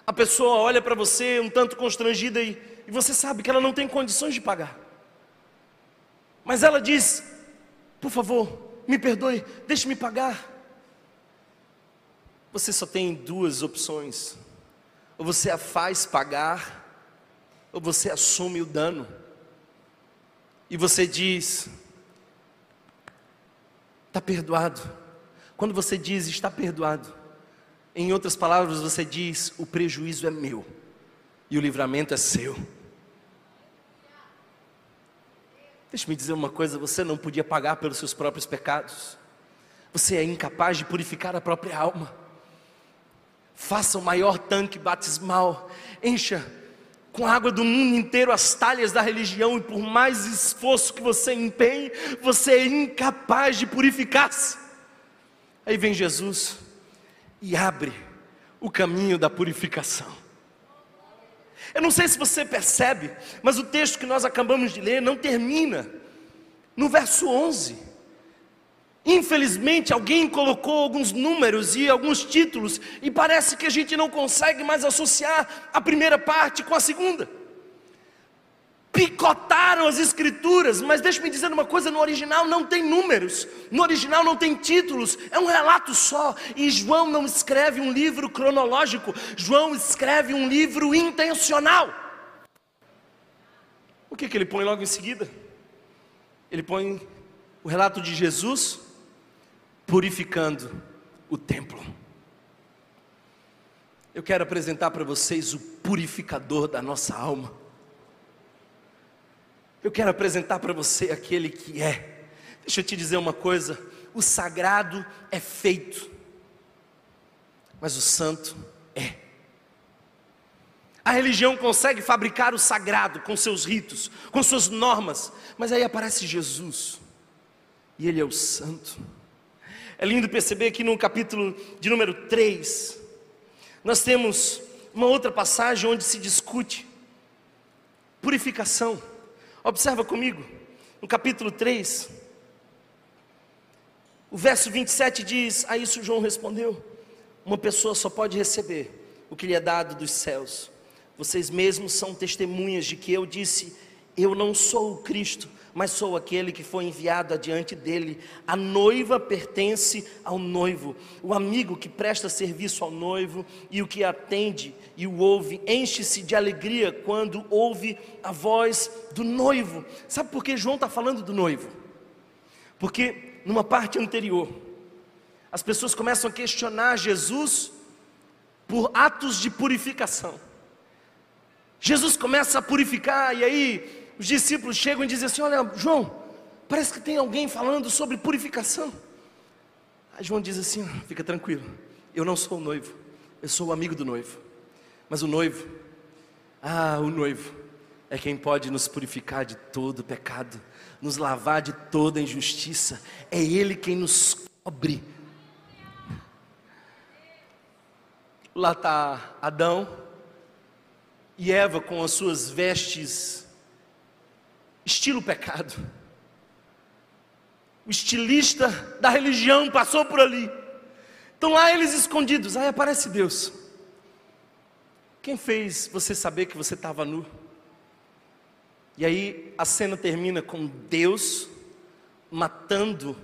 A pessoa olha para você um tanto constrangida e e você sabe que ela não tem condições de pagar. Mas ela diz: Por favor, me perdoe, deixe-me pagar. Você só tem duas opções: ou você a faz pagar, ou você assume o dano. E você diz: Está perdoado. Quando você diz está perdoado, em outras palavras, você diz: O prejuízo é meu e o livramento é seu. Deixe-me dizer uma coisa: você não podia pagar pelos seus próprios pecados, você é incapaz de purificar a própria alma. Faça o maior tanque batismal, encha com a água do mundo inteiro as talhas da religião, e por mais esforço que você empenhe, você é incapaz de purificar-se. Aí vem Jesus e abre o caminho da purificação. Eu não sei se você percebe, mas o texto que nós acabamos de ler não termina no verso 11. Infelizmente, alguém colocou alguns números e alguns títulos, e parece que a gente não consegue mais associar a primeira parte com a segunda picotaram as escrituras, mas deixe-me dizer uma coisa: no original não tem números, no original não tem títulos, é um relato só. E João não escreve um livro cronológico, João escreve um livro intencional. O que, que ele põe logo em seguida? Ele põe o relato de Jesus purificando o templo. Eu quero apresentar para vocês o purificador da nossa alma. Eu quero apresentar para você aquele que é. Deixa eu te dizer uma coisa: o sagrado é feito, mas o santo é. A religião consegue fabricar o sagrado com seus ritos, com suas normas, mas aí aparece Jesus, e Ele é o santo. É lindo perceber que no capítulo de número 3, nós temos uma outra passagem onde se discute purificação. Observa comigo, no capítulo 3, o verso 27 diz: A isso João respondeu: Uma pessoa só pode receber o que lhe é dado dos céus. Vocês mesmos são testemunhas de que eu disse: Eu não sou o Cristo, mas sou aquele que foi enviado adiante dele. A noiva pertence ao noivo. O amigo que presta serviço ao noivo e o que atende e o ouve, enche-se de alegria quando ouve a voz do noivo. Sabe por que João está falando do noivo? Porque numa parte anterior, as pessoas começam a questionar Jesus por atos de purificação. Jesus começa a purificar, e aí os discípulos chegam e dizem assim: Olha, João, parece que tem alguém falando sobre purificação. Aí João diz assim: Fica tranquilo, eu não sou o noivo, eu sou o amigo do noivo. Mas o noivo, ah, o noivo, é quem pode nos purificar de todo pecado, nos lavar de toda injustiça, é Ele quem nos cobre. Lá está Adão e Eva com as suas vestes estilo pecado. O estilista da religião passou por ali. Estão lá eles escondidos. Aí aparece Deus. Quem fez você saber que você estava nu? E aí a cena termina com Deus matando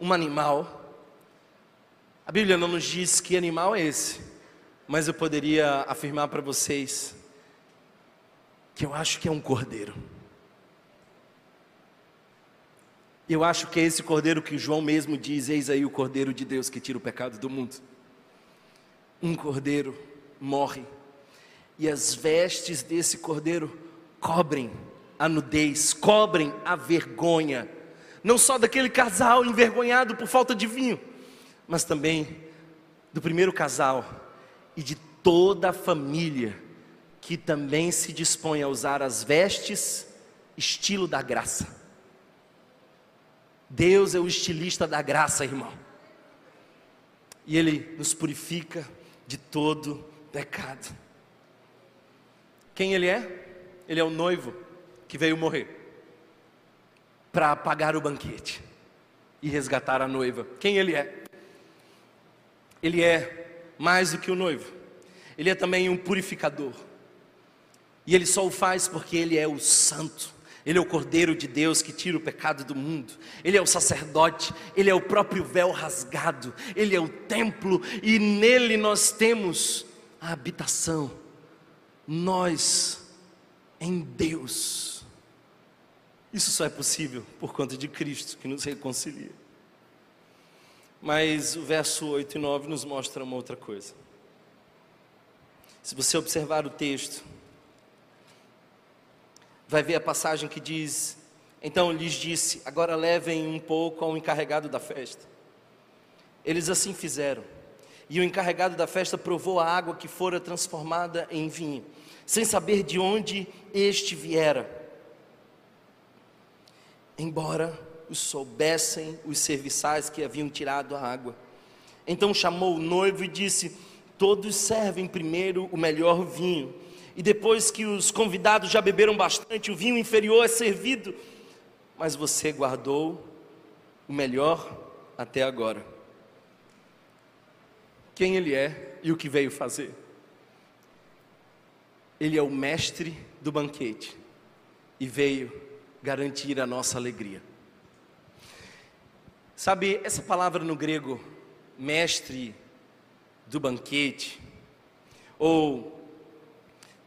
um animal. A Bíblia não nos diz que animal é esse, mas eu poderia afirmar para vocês que eu acho que é um cordeiro. Eu acho que é esse cordeiro que João mesmo diz: Eis aí o cordeiro de Deus que tira o pecado do mundo. Um cordeiro morre, e as vestes desse cordeiro cobrem a nudez, cobrem a vergonha, não só daquele casal envergonhado por falta de vinho, mas também do primeiro casal e de toda a família que também se dispõe a usar as vestes estilo da graça. Deus é o estilista da graça, irmão. E Ele nos purifica de todo pecado. Quem Ele é? Ele é o noivo que veio morrer para pagar o banquete e resgatar a noiva. Quem Ele é? Ele é mais do que o noivo, Ele é também um purificador. E Ele só o faz porque Ele é o santo. Ele é o Cordeiro de Deus que tira o pecado do mundo, Ele é o sacerdote, Ele é o próprio véu rasgado, Ele é o templo e nele nós temos a habitação. Nós em Deus. Isso só é possível por conta de Cristo que nos reconcilia. Mas o verso 8 e 9 nos mostra uma outra coisa. Se você observar o texto, vai ver a passagem que diz: Então lhes disse: Agora levem um pouco ao encarregado da festa. Eles assim fizeram. E o encarregado da festa provou a água que fora transformada em vinho, sem saber de onde este viera. Embora os soubessem os serviçais que haviam tirado a água. Então chamou o noivo e disse: Todos servem primeiro o melhor vinho e depois que os convidados já beberam bastante, o vinho inferior é servido, mas você guardou o melhor até agora. Quem ele é e o que veio fazer? Ele é o mestre do banquete e veio garantir a nossa alegria. Sabe, essa palavra no grego, mestre do banquete, ou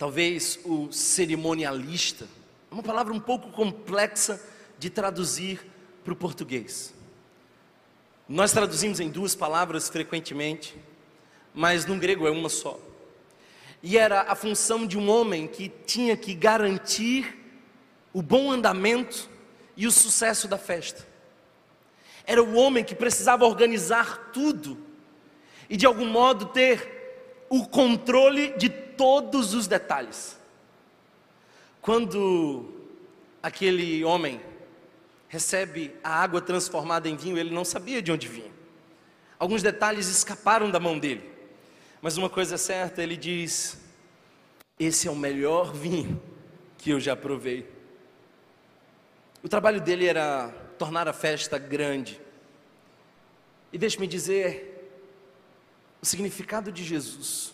talvez o cerimonialista, é uma palavra um pouco complexa de traduzir para o português. Nós traduzimos em duas palavras frequentemente, mas no grego é uma só. E era a função de um homem que tinha que garantir o bom andamento e o sucesso da festa. Era o homem que precisava organizar tudo e de algum modo ter o controle de todos os detalhes. Quando aquele homem recebe a água transformada em vinho, ele não sabia de onde vinha. Alguns detalhes escaparam da mão dele. Mas uma coisa é certa, ele diz: Esse é o melhor vinho que eu já provei. O trabalho dele era tornar a festa grande. E deixe-me dizer, o significado de Jesus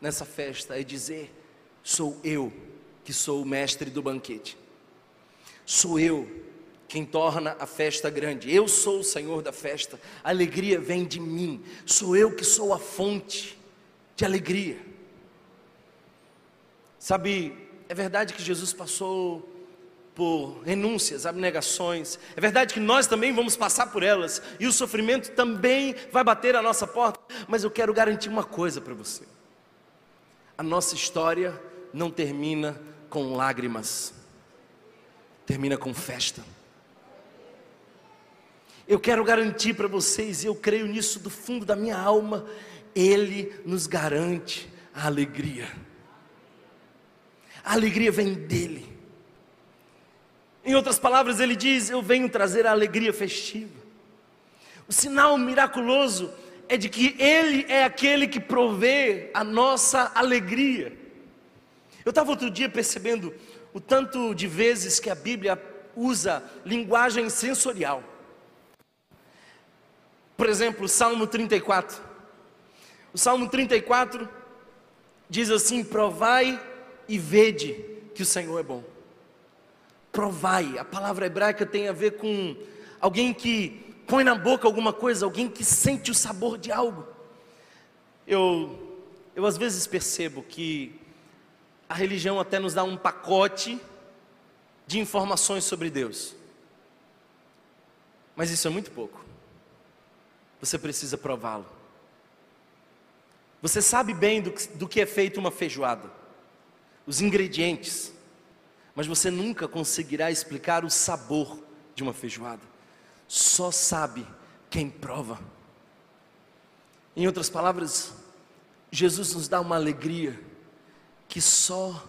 nessa festa é dizer: sou eu que sou o mestre do banquete, sou eu quem torna a festa grande, eu sou o Senhor da festa, a alegria vem de mim, sou eu que sou a fonte de alegria. Sabe, é verdade que Jesus passou por renúncias, abnegações. É verdade que nós também vamos passar por elas e o sofrimento também vai bater a nossa porta, mas eu quero garantir uma coisa para você a nossa história não termina com lágrimas, termina com festa. Eu quero garantir para vocês, e eu creio nisso do fundo da minha alma, Ele nos garante a alegria. A alegria vem dEle. Em outras palavras, Ele diz: Eu venho trazer a alegria festiva. O sinal miraculoso é de que Ele é aquele que provê a nossa alegria. Eu estava outro dia percebendo o tanto de vezes que a Bíblia usa linguagem sensorial. Por exemplo, Salmo 34. O Salmo 34 diz assim: Provai e vede que o Senhor é bom. Provai, a palavra hebraica tem a ver com alguém que põe na boca alguma coisa, alguém que sente o sabor de algo. Eu, eu às vezes percebo que a religião até nos dá um pacote de informações sobre Deus, mas isso é muito pouco. Você precisa prová-lo. Você sabe bem do, do que é feito uma feijoada, os ingredientes, mas você nunca conseguirá explicar o sabor de uma feijoada. Só sabe quem prova. Em outras palavras, Jesus nos dá uma alegria que só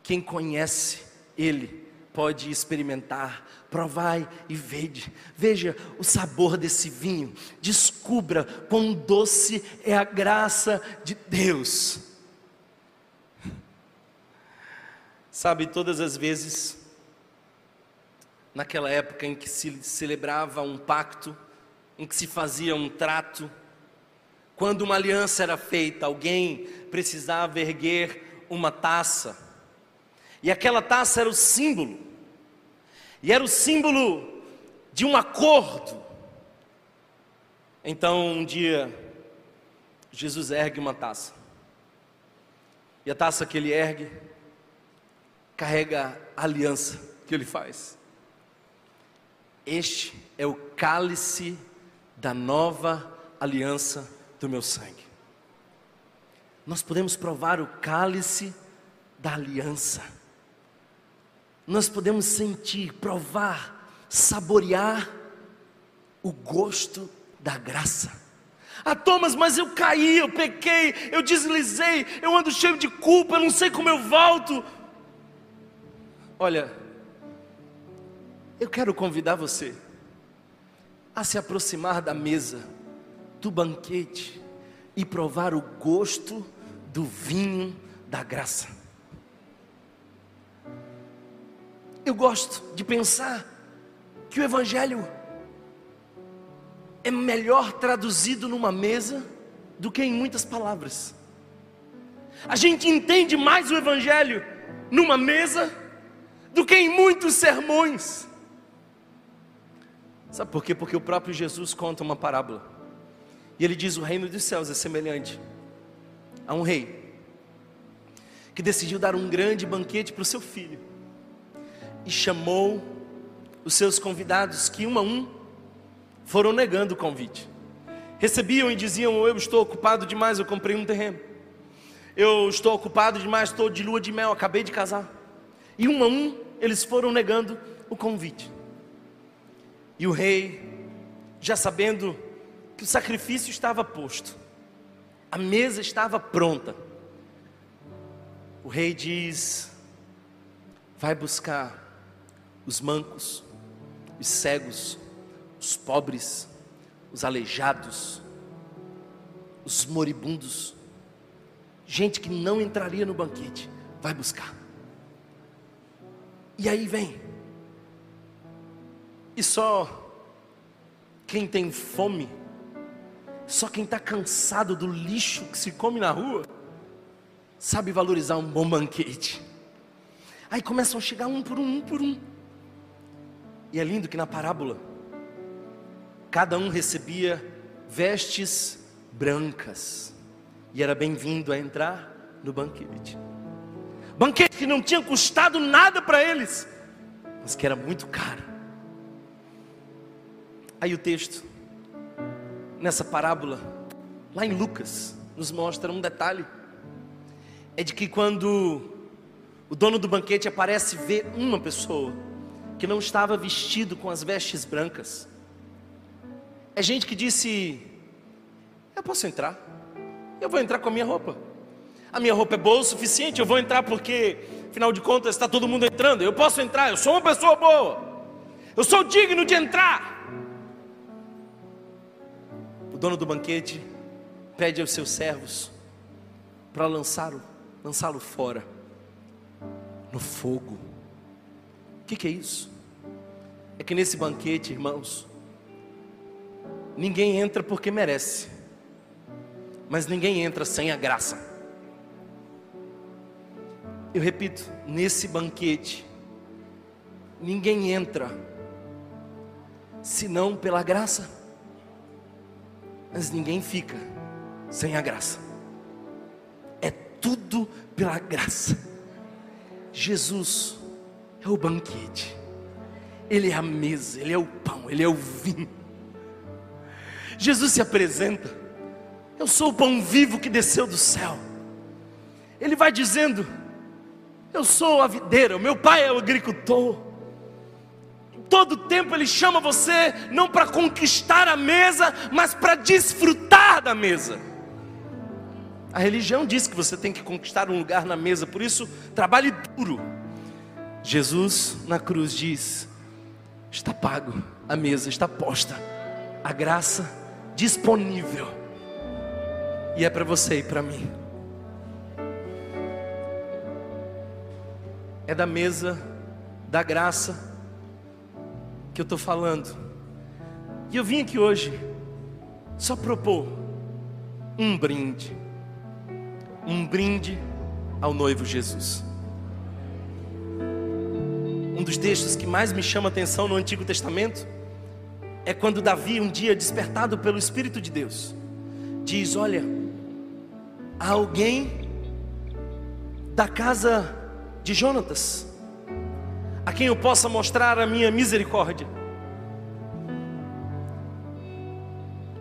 quem conhece Ele pode experimentar. Provai e vede. Veja o sabor desse vinho. Descubra quão doce é a graça de Deus. Sabe, todas as vezes, naquela época em que se celebrava um pacto, em que se fazia um trato, quando uma aliança era feita, alguém precisava erguer uma taça, e aquela taça era o símbolo, e era o símbolo de um acordo. Então, um dia, Jesus ergue uma taça, e a taça que ele ergue, carrega a aliança que ele faz. Este é o cálice da nova aliança do meu sangue. Nós podemos provar o cálice da aliança. Nós podemos sentir, provar, saborear o gosto da graça. Ah, Thomas, mas eu caí, eu pequei, eu deslizei, eu ando cheio de culpa, eu não sei como eu volto. Olha, eu quero convidar você a se aproximar da mesa, do banquete e provar o gosto do vinho da graça. Eu gosto de pensar que o Evangelho é melhor traduzido numa mesa do que em muitas palavras. A gente entende mais o Evangelho numa mesa do que em muitos sermões. Sabe por quê? Porque o próprio Jesus conta uma parábola. E ele diz: o reino dos céus é semelhante a um rei que decidiu dar um grande banquete para o seu filho e chamou os seus convidados, que um a um foram negando o convite. Recebiam e diziam: Eu estou ocupado demais, eu comprei um terreno. Eu estou ocupado demais, estou de lua de mel, acabei de casar. E um a um eles foram negando o convite. E o rei, já sabendo que o sacrifício estava posto, a mesa estava pronta, o rei diz: vai buscar os mancos, os cegos, os pobres, os aleijados, os moribundos, gente que não entraria no banquete, vai buscar. E aí vem. E só quem tem fome, só quem está cansado do lixo que se come na rua, sabe valorizar um bom banquete. Aí começam a chegar um por um, um por um. E é lindo que na parábola, cada um recebia vestes brancas, e era bem-vindo a entrar no banquete banquete que não tinha custado nada para eles, mas que era muito caro. Aí o texto, nessa parábola, lá em Lucas, nos mostra um detalhe: é de que quando o dono do banquete aparece, vê uma pessoa que não estava vestido com as vestes brancas. É gente que disse: Eu posso entrar, eu vou entrar com a minha roupa. A minha roupa é boa o suficiente, eu vou entrar porque, afinal de contas, está todo mundo entrando. Eu posso entrar, eu sou uma pessoa boa. Eu sou digno de entrar. O dono do banquete pede aos seus servos para lançá-lo, lançá-lo fora no fogo. O que, que é isso? É que nesse banquete, irmãos, Ninguém entra porque merece, mas ninguém entra sem a graça. Eu repito, nesse banquete, ninguém entra senão pela graça, mas ninguém fica sem a graça. É tudo pela graça. Jesus é o banquete, Ele é a mesa, Ele é o pão, Ele é o vinho. Jesus se apresenta, eu sou o pão vivo que desceu do céu. Ele vai dizendo, eu sou a videira, o meu pai é o agricultor. Todo tempo ele chama você não para conquistar a mesa, mas para desfrutar da mesa. A religião diz que você tem que conquistar um lugar na mesa, por isso trabalhe duro. Jesus na cruz diz: está pago, a mesa está posta, a graça disponível, e é para você e para mim. É da mesa da graça que eu estou falando. E eu vim aqui hoje só propor um brinde, um brinde ao noivo Jesus. Um dos textos que mais me chama atenção no Antigo Testamento é quando Davi, um dia despertado pelo Espírito de Deus, diz: Olha, há alguém da casa de Jonatas a quem eu possa mostrar a minha misericórdia.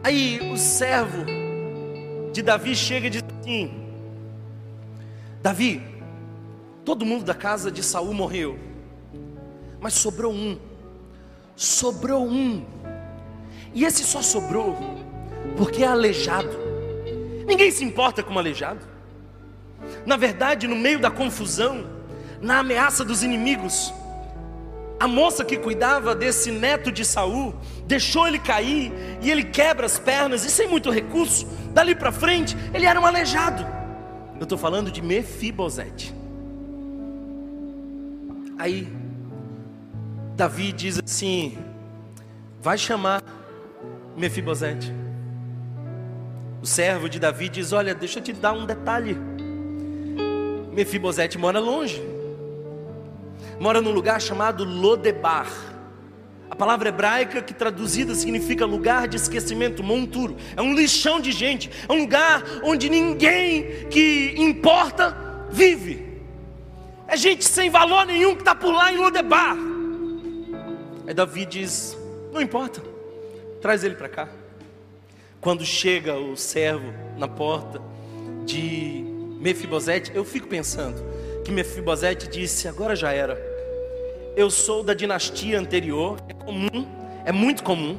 Aí o servo de Davi chega e diz assim: Davi, todo mundo da casa de Saul morreu, mas sobrou um, sobrou um, e esse só sobrou porque é aleijado. Ninguém se importa com um aleijado. Na verdade, no meio da confusão, na ameaça dos inimigos, a moça que cuidava desse neto de Saul deixou ele cair e ele quebra as pernas e sem muito recurso, dali para frente, ele era um aleijado. Eu estou falando de Mefibosete. Aí Davi diz assim: vai chamar Mefibosete. O servo de Davi diz: Olha, deixa eu te dar um detalhe. Mefibosete mora longe mora num lugar chamado Lodebar. A palavra hebraica que traduzida significa lugar de esquecimento, monturo. É um lixão de gente, é um lugar onde ninguém que importa vive. É gente sem valor nenhum que está por lá em Lodebar. Aí Davi diz: Não importa, traz ele para cá. Quando chega o servo na porta de Mefibosete, eu fico pensando: que Mefibosete disse: agora já era. Eu sou da dinastia anterior, é comum, é muito comum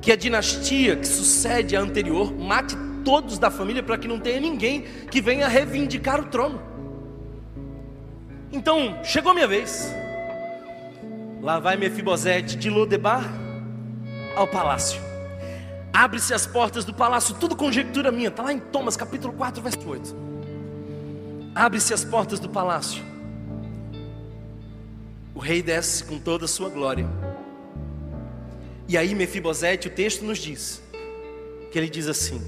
que a dinastia que sucede a anterior mate todos da família para que não tenha ninguém que venha reivindicar o trono. Então, chegou minha vez. Lá vai Mefibosete de Lodebar ao palácio. Abre-se as portas do palácio, tudo conjectura minha, está lá em Thomas capítulo 4, verso 8. Abre-se as portas do palácio. O rei desce com toda a sua glória. E aí Mefibosete, o texto nos diz que ele diz assim: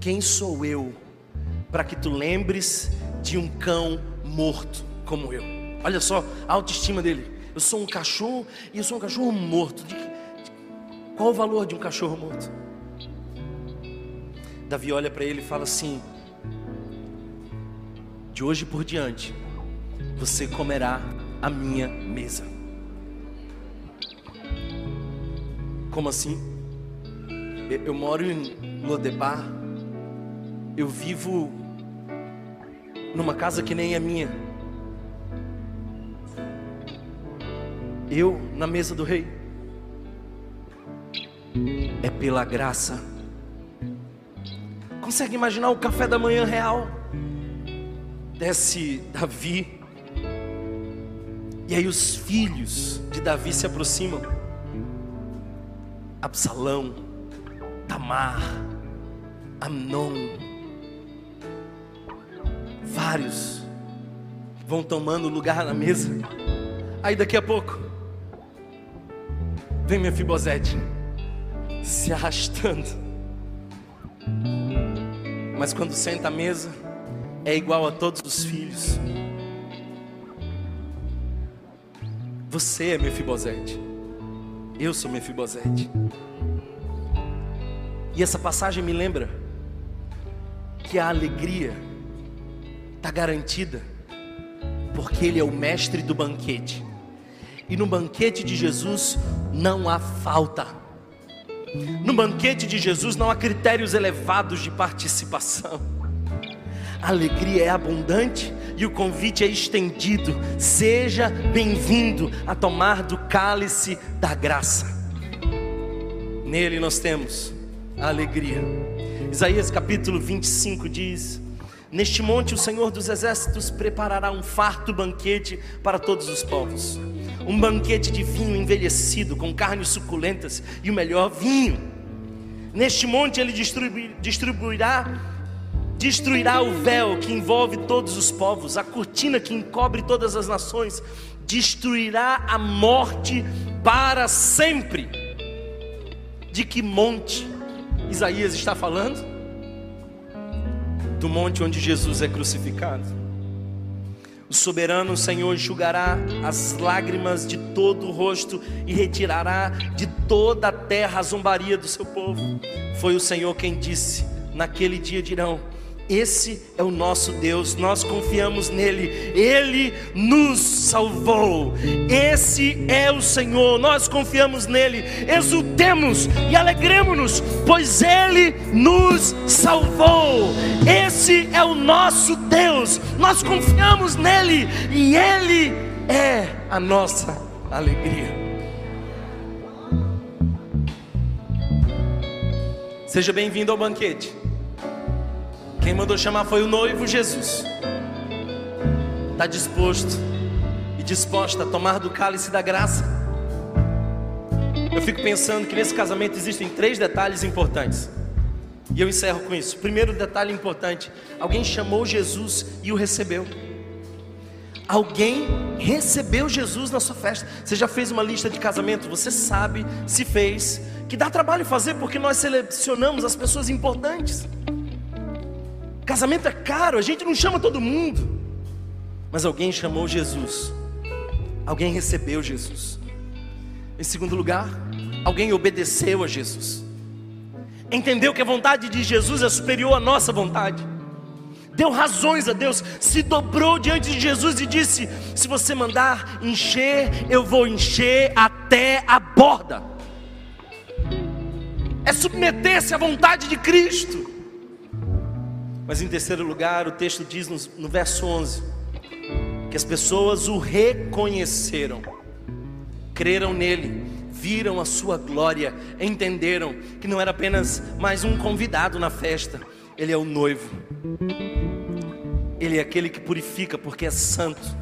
Quem sou eu para que tu lembres de um cão morto como eu? Olha só a autoestima dele. Eu sou um cachorro e eu sou um cachorro morto. De, de, qual o valor de um cachorro morto? Davi olha para ele e fala assim: de hoje por diante, você comerá a minha mesa. Como assim? Eu, moro em Lodebar, eu vivo numa casa que nem a minha. Eu na mesa do rei. É pela graça. Consegue imaginar o café da manhã real? desce Davi. E aí os filhos de Davi se aproximam. Absalão, Tamar, Amnon. Vários vão tomando lugar na mesa. Aí daqui a pouco vem Mefibosete, se arrastando. Mas quando senta à mesa, é igual a todos os filhos. Você é Mefibosete. Eu sou Mefibosete. E essa passagem me lembra que a alegria está garantida, porque Ele é o mestre do banquete. E no banquete de Jesus não há falta. No banquete de Jesus não há critérios elevados de participação. A alegria é abundante e o convite é estendido. Seja bem-vindo a tomar do cálice da graça. Nele nós temos a alegria. Isaías capítulo 25 diz: Neste monte o Senhor dos exércitos preparará um farto banquete para todos os povos um banquete de vinho envelhecido, com carnes suculentas e o melhor vinho. Neste monte ele distribuirá, destruirá o véu que envolve todos os povos, a cortina que encobre todas as nações, destruirá a morte para sempre. De que monte Isaías está falando? Do monte onde Jesus é crucificado. O soberano Senhor enxugará as lágrimas de todo o rosto e retirará de toda a terra a zombaria do seu povo. Foi o Senhor quem disse: Naquele dia dirão: esse é o nosso Deus, nós confiamos nele, ele nos salvou. Esse é o Senhor, nós confiamos nele. Exultemos e alegremos-nos, pois ele nos salvou. Esse é o nosso Deus, nós confiamos nele e ele é a nossa alegria. Seja bem-vindo ao banquete. Quem mandou chamar foi o noivo Jesus. Está disposto e disposta a tomar do cálice da graça. Eu fico pensando que nesse casamento existem três detalhes importantes. E eu encerro com isso. Primeiro detalhe importante: alguém chamou Jesus e o recebeu. Alguém recebeu Jesus na sua festa. Você já fez uma lista de casamento? Você sabe se fez, que dá trabalho fazer porque nós selecionamos as pessoas importantes. Casamento é caro, a gente não chama todo mundo. Mas alguém chamou Jesus. Alguém recebeu Jesus. Em segundo lugar, alguém obedeceu a Jesus. Entendeu que a vontade de Jesus é superior à nossa vontade. Deu razões a Deus, se dobrou diante de Jesus e disse: Se você mandar encher, eu vou encher até a borda. É submeter-se à vontade de Cristo. Mas em terceiro lugar, o texto diz no, no verso 11: que as pessoas o reconheceram, creram nele, viram a sua glória, entenderam que não era apenas mais um convidado na festa, ele é o noivo, ele é aquele que purifica porque é santo,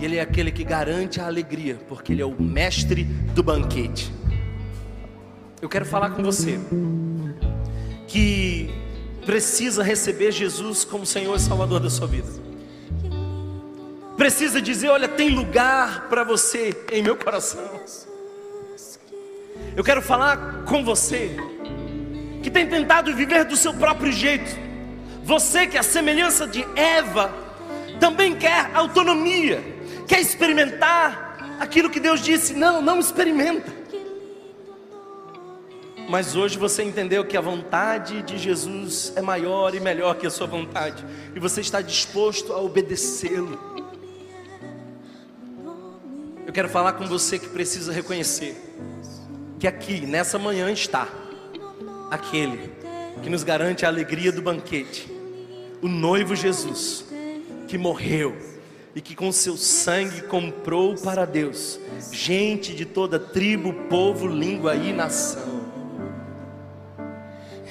e ele é aquele que garante a alegria porque ele é o mestre do banquete. Eu quero falar com você que precisa receber Jesus como Senhor e Salvador da sua vida. Precisa dizer: olha, tem lugar para você em meu coração. Eu quero falar com você que tem tentado viver do seu próprio jeito. Você que, a semelhança de Eva, também quer autonomia, quer experimentar aquilo que Deus disse: não, não experimenta. Mas hoje você entendeu que a vontade de Jesus é maior e melhor que a sua vontade, e você está disposto a obedecê-lo. Eu quero falar com você que precisa reconhecer que aqui, nessa manhã, está aquele que nos garante a alegria do banquete, o noivo Jesus, que morreu e que com seu sangue comprou para Deus gente de toda tribo, povo, língua e nação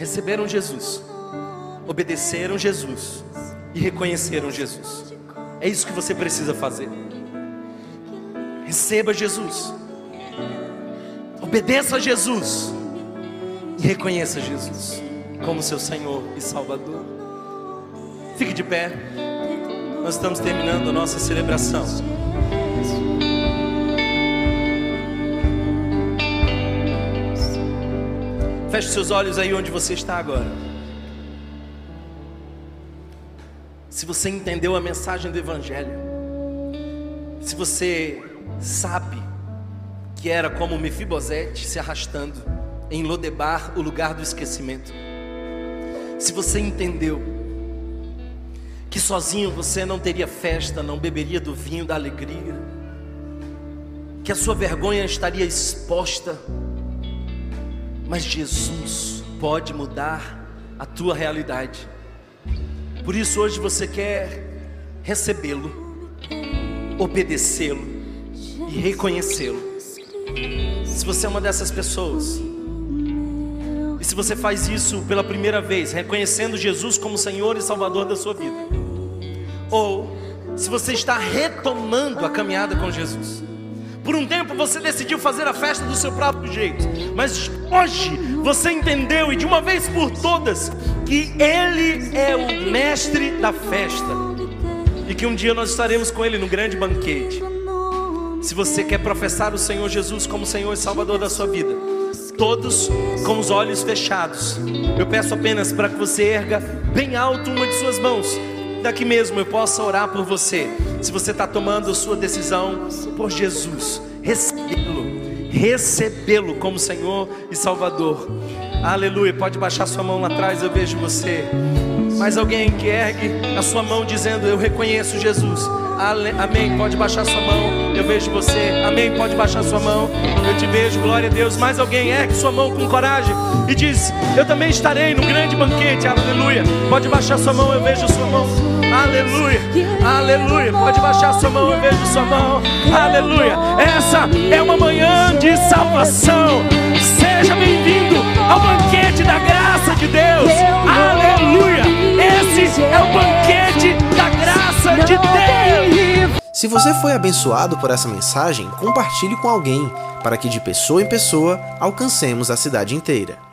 receberam Jesus, obedeceram Jesus e reconheceram Jesus. É isso que você precisa fazer. Receba Jesus, obedeça a Jesus e reconheça Jesus como seu Senhor e Salvador. Fique de pé, nós estamos terminando a nossa celebração. Feche seus olhos aí onde você está agora. Se você entendeu a mensagem do Evangelho, se você sabe que era como Mefibosete se arrastando em Lodebar, o lugar do esquecimento, se você entendeu que sozinho você não teria festa, não beberia do vinho da alegria, que a sua vergonha estaria exposta, mas Jesus pode mudar a tua realidade. Por isso hoje você quer recebê-lo, obedecê-lo e reconhecê-lo. Se você é uma dessas pessoas, e se você faz isso pela primeira vez, reconhecendo Jesus como Senhor e Salvador da sua vida, ou se você está retomando a caminhada com Jesus, por um tempo você decidiu fazer a festa do seu próprio jeito, mas hoje você entendeu e de uma vez por todas que Ele é o mestre da festa e que um dia nós estaremos com Ele no grande banquete. Se você quer professar o Senhor Jesus como Senhor e Salvador da sua vida, todos com os olhos fechados, eu peço apenas para que você erga bem alto uma de suas mãos daqui mesmo eu possa orar por você. Se você está tomando sua decisão por Jesus, recebê-lo, recebê-lo como Senhor e Salvador. Aleluia. Pode baixar sua mão lá atrás, eu vejo você. Mais alguém que ergue a sua mão dizendo: Eu reconheço Jesus. Amém. Pode baixar sua mão. Eu vejo você. Amém. Pode baixar sua mão. Eu te vejo. Glória a Deus. Mais alguém ergue sua mão com coragem e diz: Eu também estarei no grande banquete. Aleluia. Pode baixar sua mão. Eu vejo sua mão. Aleluia. Aleluia. Pode baixar sua mão. Eu vejo sua mão. Aleluia. Essa é uma manhã de salvação. Seja bem-vindo ao banquete da graça de Deus. Aleluia. Esse é o banquete da graça de Deus. Se você foi abençoado por essa mensagem, compartilhe com alguém, para que de pessoa em pessoa alcancemos a cidade inteira.